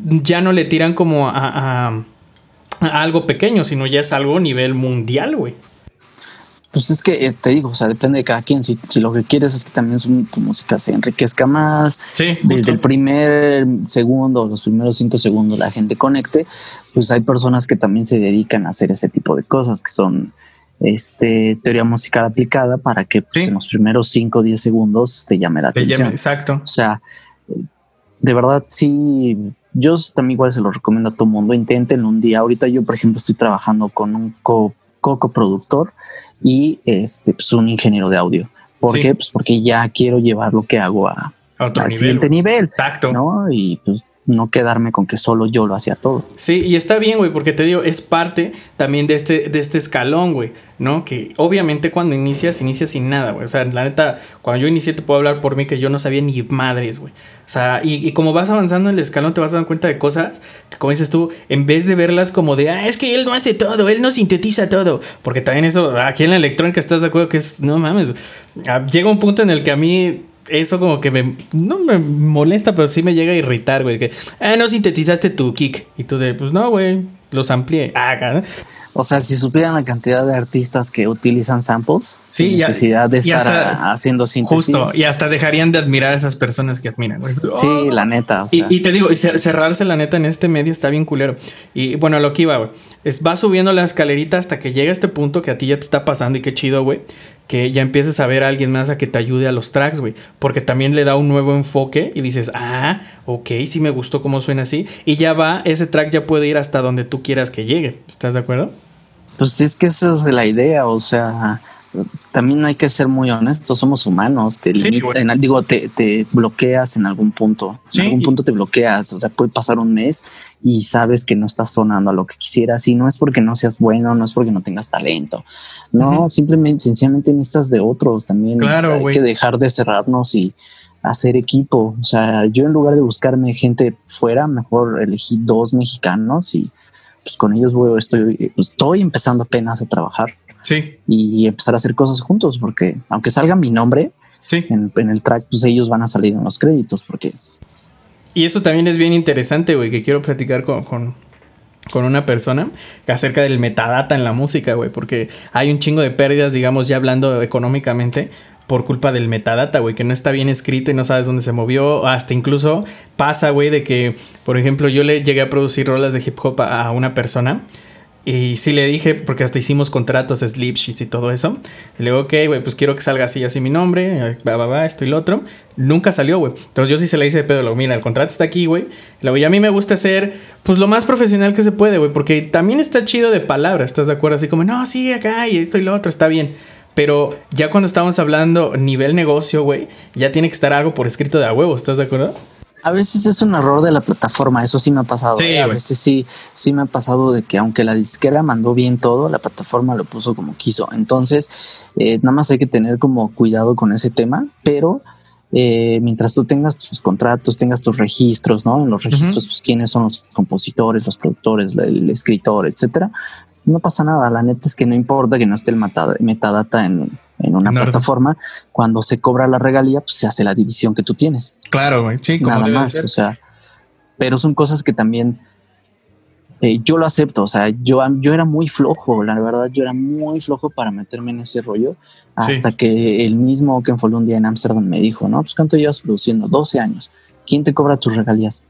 ya no le tiran como a, a algo pequeño, sino ya es algo a nivel mundial, güey. Pues es que te digo, o sea, depende de cada quien. Si, lo que quieres es que también su, tu música se enriquezca más, desde el primer segundo, los primeros cinco segundos, la gente conecte, pues hay personas que también se dedican a hacer ese tipo de cosas que son este teoría musical aplicada para que pues, en los primeros cinco o diez segundos te llame la atención. exacto. O sea, de verdad sí. Yo también igual se lo recomiendo a todo mundo. Intenten un día. Ahorita yo, por ejemplo, estoy trabajando con un co coproductor y este, pues, un ingeniero de audio. ¿Por qué? Pues porque ya quiero llevar lo que hago a, otro al siguiente nivel. Exacto. ¿no? Y pues no quedarme con que solo yo lo hacía todo. Sí, y está bien, güey, porque te digo, es parte también de este, de este escalón, güey, ¿no? Que obviamente cuando inicias, inicias sin nada, güey. O sea, la neta, cuando yo inicié te puedo hablar por mí que yo no sabía ni madres, güey. O sea, y, y, como vas avanzando en el escalón te vas dando cuenta de cosas que, como dices tú, en vez de verlas como de, ah, es que él no hace todo, él no sintetiza todo. Porque también eso, aquí en la electrónica estás de acuerdo que es, no mames, ah, llega un punto en el que a mí eso como que me, no me molesta, pero sí me llega a irritar, güey. Que, ah, no sintetizaste tu kick. Y tú de, pues no, güey, los amplié. Ah, o sea, si supieran la cantidad de artistas que utilizan samples, sin necesidad de estar haciendo síntesis. Justo, y hasta dejarían de admirar a esas personas que admiran. Sí, la neta. y, te digo, cerrarse la neta en este medio está bien culero. Y bueno, lo que iba, güey. Es, va subiendo la escalerita hasta que llega este punto que a ti ya te está pasando y qué chido, güey que ya empieces a ver a alguien más a que te ayude a los tracks, güey. Porque también le da un nuevo enfoque y dices, ah, ok, sí me gustó cómo suena así. Y ya va, ese track ya puede ir hasta donde tú quieras que llegue. ¿Estás de acuerdo? Pues es que esa es la idea, o sea, también hay que ser muy honestos, somos humanos, te digo, te, bloqueas en algún punto, en algún punto te bloqueas, o sea, puede pasar un mes y sabes que no estás sonando a lo que quisieras y no es porque no seas bueno, no es porque no tengas talento, no, simplemente, sencillamente necesitas de otros también, claro, hay que dejar de cerrarnos y hacer equipo, o sea, yo en lugar de buscarme gente fuera, mejor elegí dos mexicanos y pues con ellos voy, estoy, estoy empezando apenas a trabajar Sí. Y empezar a hacer cosas juntos, porque aunque salga mi nombre sí. en, el track, pues ellos van a salir en los créditos, porque... Y eso también es bien interesante, güey, que quiero platicar con, con, con una persona acerca del metadata en la música, güey, porque hay un chingo de pérdidas, digamos, ya hablando económicamente, por culpa del metadata, güey, que no está bien escrito y no sabes dónde se movió. Hasta incluso pasa, güey, de que, por ejemplo, yo le llegué a producir rolas de hip hop a una persona y sí le dije, porque hasta hicimos contratos, slip sheets y todo eso. Le digo, ok, güey, pues quiero que salga así, así mi nombre, va, va, va, esto y lo otro. Nunca salió, güey. Entonces yo sí se le hice de pedo, lo, mira, el contrato está aquí, güey. Luego, y a mí me gusta ser, pues lo más profesional que se puede, güey, porque también está chido de palabras, ¿estás de acuerdo? Así como, no, sí, acá y esto y lo otro, está bien. Pero ya cuando estamos hablando nivel negocio, güey, ya tiene que estar algo por escrito de a huevo, ¿estás de acuerdo? A veces es un error de la plataforma, eso sí me ha pasado. Sí, ¿eh? a veces sí, sí me ha pasado de que aunque la disquera mandó bien todo, la plataforma lo puso como quiso. Entonces, eh, nada más hay que tener como cuidado con ese tema, pero eh, mientras tú tengas tus contratos, tengas tus registros, ¿no? En los registros, pues quiénes son los compositores, los productores, el, el escritor, etcétera. No pasa nada, la neta es que no importa que no esté el meta- metadata en, en una plataforma, cuando se cobra la regalía, pues se hace la división que tú tienes Claro, güey. Sí, como nada más, o sea, pero son cosas que también eh, yo lo acepto, o sea, yo, yo era muy flojo, la verdad, yo era muy flojo para meterme en ese rollo, Sí. hasta que el mismo que fue un día en Ámsterdam me dijo, no, pues cuánto llevas produciendo, 12 años, ¿quién te cobra tus regalías?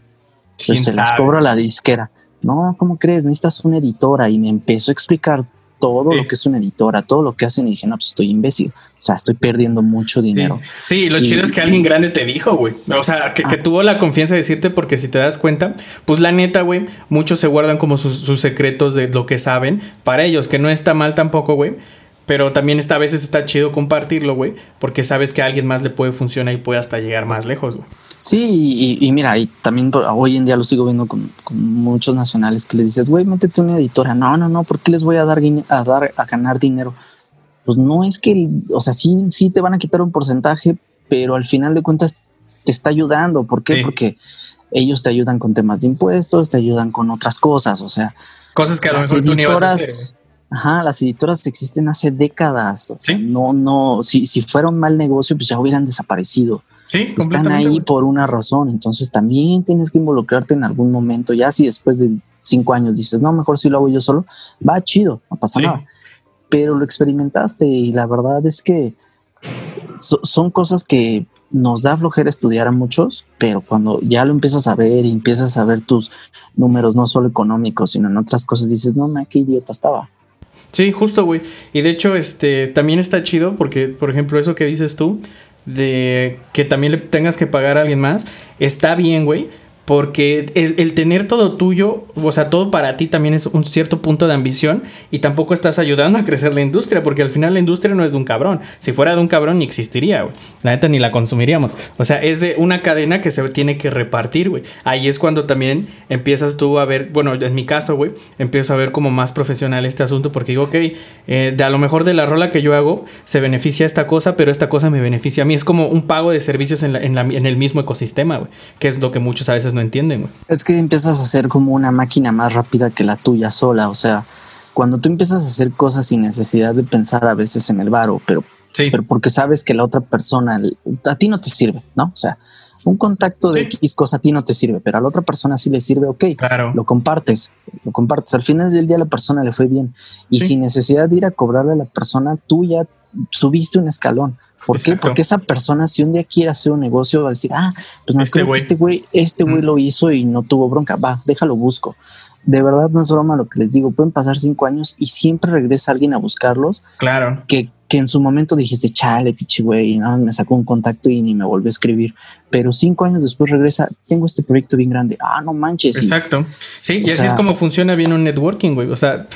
¿Quién Pues se las sabe? cobro a la disquera. No, ¿cómo crees? Necesitas una editora y me empezó a explicar todo Sí. lo que es una editora, todo lo que hacen y dije, no, pues estoy imbécil, o sea, estoy perdiendo mucho dinero. Sí, lo Y- chido es que alguien grande te dijo, güey. O sea, que, que Ah. tuvo la confianza de decirte porque si te das cuenta, pues la neta, güey, muchos se guardan como sus, sus secretos de lo que saben para ellos, que no está mal tampoco, güey. Pero también está, a veces está chido compartirlo, güey, porque sabes que a alguien más le puede funcionar y puede hasta llegar más lejos, güey. Sí, y, y mira, y también hoy en día lo sigo viendo con, con muchos nacionales que le dices, güey, métete una editora. No, no, no, ¿por qué les voy a dar, a dar a ganar dinero? Pues no es que, o sea, sí, sí te van a quitar un porcentaje, pero al final de cuentas te está ayudando. ¿Por qué? Sí. Porque ellos te ayudan con temas de impuestos, te ayudan con otras cosas. O sea, Cosas que a lo mejor tú ni vas a hacer. Ajá, las editoras existen hace décadas. O sea, Sí. no, no, si, si fuera un mal negocio, pues ya hubieran desaparecido. Sí, están ahí por una razón. Entonces también tienes que involucrarte en algún momento. Ya si después de cinco años dices, no, mejor si lo hago yo solo, va chido, no pasa Sí. nada. Pero lo experimentaste y la verdad es que so- son cosas que nos da flojera estudiar a muchos, pero cuando ya lo empiezas a ver y empiezas a ver tus números, no solo económicos, sino en otras cosas, dices, no, ma, qué idiota estaba. Sí, justo, güey. Y de hecho, este también está chido porque, por ejemplo, eso que dices tú, de que también le tengas que pagar a alguien más, está bien, güey. Porque el, tener todo tuyo, o sea, todo para ti también es un cierto punto de ambición y tampoco estás ayudando a crecer la industria, porque al final la industria no es de un cabrón. Si fuera de un cabrón ni existiría, güey. La neta ni la consumiríamos. O sea, es de una cadena que se tiene que repartir, güey. Ahí es cuando también empiezas tú a ver, bueno, en mi caso, güey, empiezo a ver como más profesional este asunto porque digo, ok, eh, de a lo mejor de la rola que yo hago se beneficia esta cosa, pero esta cosa me beneficia a mí. Es como un pago de servicios en, la- en, la- en el mismo ecosistema, güey, que es lo que muchos a veces no entienden, güey. Es que empiezas a ser como una máquina más rápida que la tuya sola. O sea, cuando tú empiezas a hacer cosas sin necesidad de pensar a veces en el varo, pero, Sí, pero porque sabes que la otra persona a ti no te sirve, ¿no? O sea, un contacto de Sí. X cosa a ti no te sirve, pero a la otra persona sí le sirve, ok. claro. Lo compartes, lo compartes. Al final del día a la persona le fue bien y Sí. sin necesidad de ir a cobrarle a la persona, tú ya subiste un escalón. ¿Por qué? Porque esa persona, si un día quiere hacer un negocio, va a decir, ah, pues me Este acuerdo que este güey, este Mm. lo hizo y no tuvo bronca. Va, déjalo busco. De verdad no es broma lo que les digo. Pueden pasar cinco años y siempre regresa alguien a buscarlos Claro. que, que en su momento dijiste, chale, pichi güey, no, me sacó un contacto y ni me volvió a escribir. Pero cinco años después regresa, tengo este proyecto bien grande. Ah, no manches. Exacto. Sí, y así sea- es como funciona bien un networking, güey. O sea,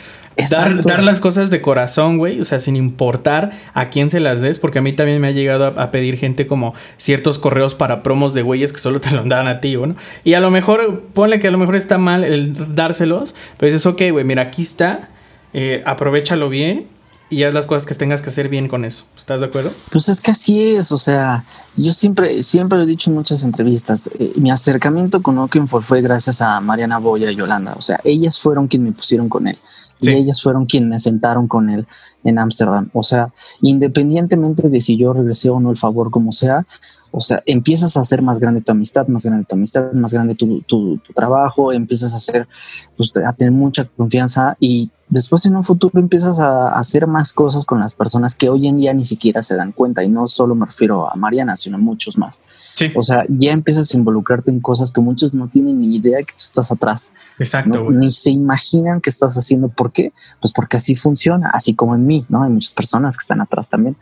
dar, dar las cosas de corazón, güey. O sea, sin importar a quién se las des, porque a mí también me ha llegado a, a pedir gente como ciertos correos para promos de güeyes que solo te lo dan a ti, ¿no? Y a lo mejor, ponle que a lo mejor está mal el dárselos, pero dices, ok, güey, mira, aquí está, eh, aprovechalo bien y haz las cosas que tengas que hacer bien con eso. ¿Estás de acuerdo? Pues es que así es, o sea, yo siempre, siempre lo he dicho en muchas entrevistas, eh, mi acercamiento con Oakenfold fue gracias a Mariana Boya y Yolanda, o sea, ellas fueron quien me pusieron con él Y ellas fueron quien me sentaron con él en Ámsterdam, o sea, independientemente de si yo regresé o no el favor, como sea, o sea, empiezas a hacer más grande tu amistad, más grande tu amistad, más grande tu, tu, tu trabajo, empiezas a hacer, pues, a tener mucha confianza y después en un futuro empiezas a, hacer más cosas con las personas que hoy en día ni siquiera se dan cuenta y no solo me refiero a Mariana, sino a muchos más. Sí, O sea, ya empiezas a involucrarte en cosas que muchos no tienen ni idea que tú estás atrás, exacto, ni se imaginan que estás haciendo. ¿Por qué? Pues porque así funciona, así como en mí, ¿no? Hay muchas personas que están atrás también.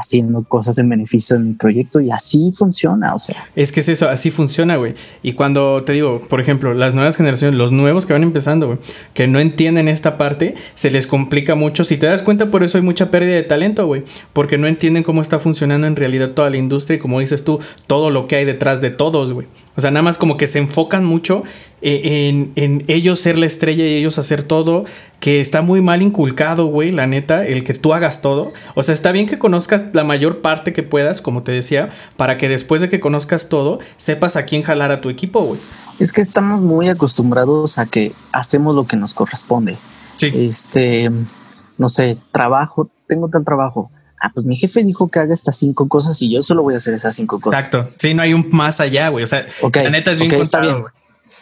haciendo cosas en beneficio de mi proyecto y así funciona, o sea. Es que es eso, así funciona, güey. Y cuando te digo, por ejemplo, las nuevas generaciones, los nuevos que van empezando, güey, que no entienden esta parte, se les complica mucho. Si te das cuenta, por eso hay mucha pérdida de talento, güey, porque no entienden cómo está funcionando en realidad toda la industria y como dices tú, todo lo que hay detrás de todos, güey. O sea, nada más como que se enfocan mucho eh, en, en, ellos ser la estrella y ellos hacer todo, que está muy mal inculcado, güey, la neta, el que tú hagas todo. O sea, está bien que conozcas la mayor parte que puedas, como te decía, para que después de que conozcas todo, sepas a quién jalar a tu equipo, güey. Es que estamos muy acostumbrados a que hacemos lo que nos corresponde. Sí. Este, no sé, trabajo, tengo tal trabajo ah, pues mi jefe dijo que haga estas cinco cosas y yo solo voy a hacer esas cinco cosas. Exacto. Sí, no hay un más allá, güey. O sea, la neta es bien okay, está bien.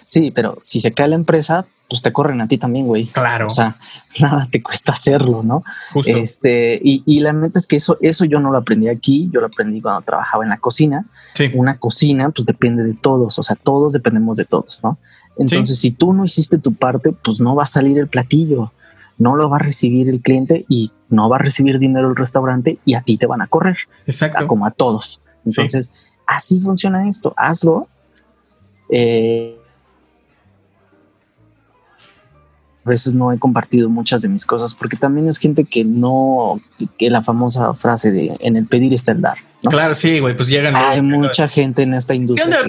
Sí, pero si se cae la empresa, pues te corren a ti también, güey. Claro. O sea, nada te cuesta hacerlo, ¿no? Justo. Este, y, y, la neta es que eso, eso yo no lo aprendí aquí, yo lo aprendí cuando trabajaba en la cocina. Sí. Una cocina, pues depende de todos, o sea, todos dependemos de todos, ¿no? Entonces, sí. si tú no hiciste tu parte, pues no va a salir el platillo no lo va a recibir el cliente y no va a recibir dinero el restaurante y a ti te van a correr. Exacto. Como a todos. Entonces, sí. así funciona esto. Hazlo. Eh, a veces no he compartido muchas de mis cosas porque también es gente que no, que la famosa frase de en el pedir está el dar. ¿no? Claro, sí, güey, pues llegan. Hay mucha gente en esta industria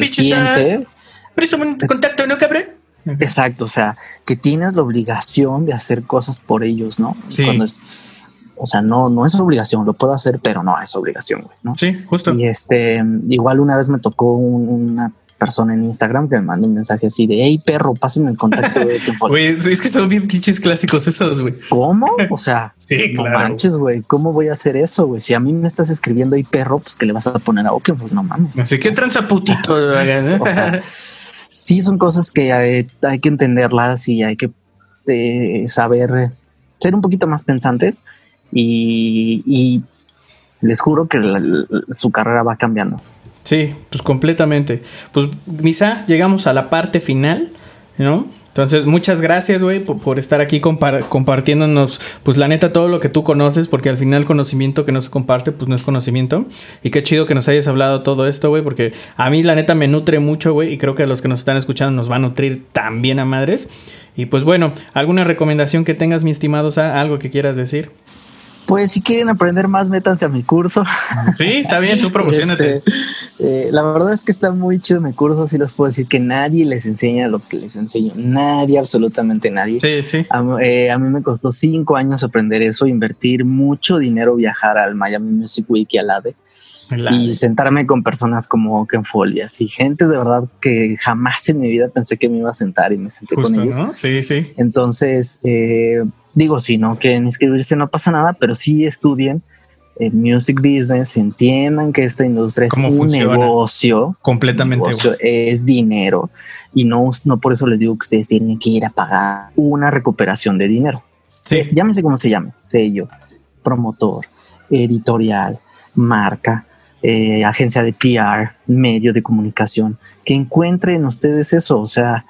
Préstame un contacto, ¿no, cabrón? Exacto, o sea, que tienes la obligación de hacer cosas por ellos, ¿no? Sí. Cuando es, o sea, no, no es obligación, lo puedo hacer, pero no es obligación, güey, ¿no? Sí, justo. Y este, igual una vez me tocó un, una persona en Instagram que me mandó un mensaje así de, hey, perro, pásenme el contacto de tu Güey, es que son bien pinches clásicos esos, güey. ¿Cómo? O sea, sí, no claro. manches, güey, ¿cómo voy a hacer eso, güey? Si a mí me estás escribiendo, hey, perro, pues que le vas a poner a OK, pues no mames. Así que tranza putito. o sea, sí son cosas que hay, que entenderlas y hay que eh, saber ser un poquito más pensantes y, les juro que su carrera va cambiando. Sí, pues completamente. Pues Misa, llegamos a la parte final, ¿no? Entonces, muchas gracias, güey, por, estar aquí compar compartiéndonos, pues la neta, todo lo que tú conoces, porque al final conocimiento que no se comparte, pues no es conocimiento. Y qué chido que nos hayas hablado todo esto, güey, porque a mí la neta me nutre mucho, güey, y creo que a los que nos están escuchando nos va a nutrir también a madres. Y pues bueno, ¿alguna recomendación que tengas, mi estimado? ¿Algo que quieras decir? Pues si quieren aprender más, métanse a mi curso. Sí, está bien, tú promocionate. Este, eh, la verdad es que está muy chido mi curso. Sí les puedo decir que nadie les enseña lo que les enseño. Nadie, absolutamente nadie. Sí, sí. A, eh, a mí me costó cinco años aprender eso, invertir mucho dinero, viajar al Miami Music Week y al ADE. La y sentarme con personas como Ken Foley, así gente de verdad que jamás en mi vida pensé que me iba a sentar y me senté Justo, con ellos. ¿no? Sí, sí. Entonces, eh, digo, si no quieren inscribirse, no pasa nada, pero sí estudien el music business, entiendan que esta industria es un funciona? negocio. Completamente. Un negocio, es, dinero y no, no por eso les digo que ustedes tienen que ir a pagar una recuperación de dinero. Sí. Llámese como se llame, sello, promotor, editorial, marca, eh, agencia de PR, medio de comunicación, que encuentren ustedes eso. O sea,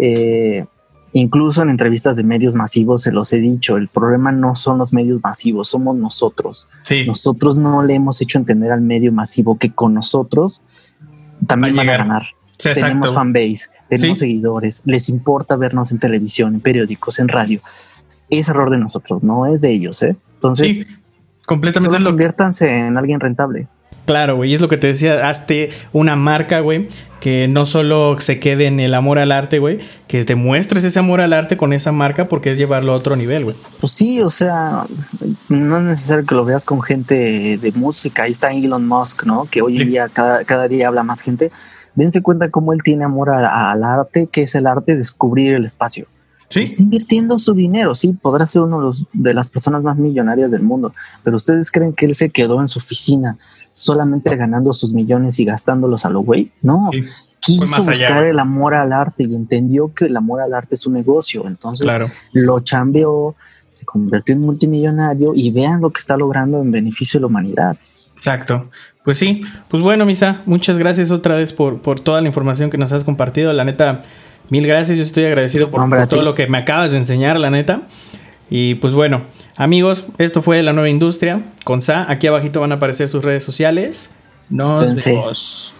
eh, incluso en entrevistas de medios masivos se los he dicho, el problema no son los medios masivos, somos nosotros. Sí. Nosotros no le hemos hecho entender al medio masivo que con nosotros también Va van a ganar. Sí, tenemos fanbase, tenemos Sí. seguidores, les importa vernos en televisión, en periódicos, en radio. Es error de nosotros, no es de ellos, ¿eh? Entonces, completamente lo conviértanse en alguien rentable. Claro, güey, y es lo que te decía, hazte una marca, güey, que no solo se quede en el amor al arte, güey, que te muestres ese amor al arte con esa marca porque es llevarlo a otro nivel, güey. Pues sí, o sea, no es necesario que lo veas con gente de música. Ahí está Elon Musk, ¿no? Que hoy en Sí. día cada, cada día habla más gente. Dense cuenta cómo él tiene amor al arte, que es el arte de descubrir el espacio. Sí, Está invirtiendo su dinero, sí, podrá ser uno de, los, de las personas más millonarias del mundo, pero ustedes creen que él se quedó en su oficina solamente ganando sus millones y gastándolos a lo güey? No, sí, quiso allá, buscar el amor al arte y entendió que el amor al arte es un negocio. Entonces claro. lo chambeó, se convirtió en multimillonario y vean lo que está logrando en beneficio de la humanidad. Exacto. Pues sí, pues bueno, Misa, muchas gracias otra vez por, por toda la información que nos has compartido. La neta, mil gracias. Yo estoy agradecido por, todo lo que me acabas de enseñar, la neta. Y pues bueno, Amigos, esto fue La Nueva Industria con Sa. Aquí abajito van a aparecer sus redes sociales. Nos vemos.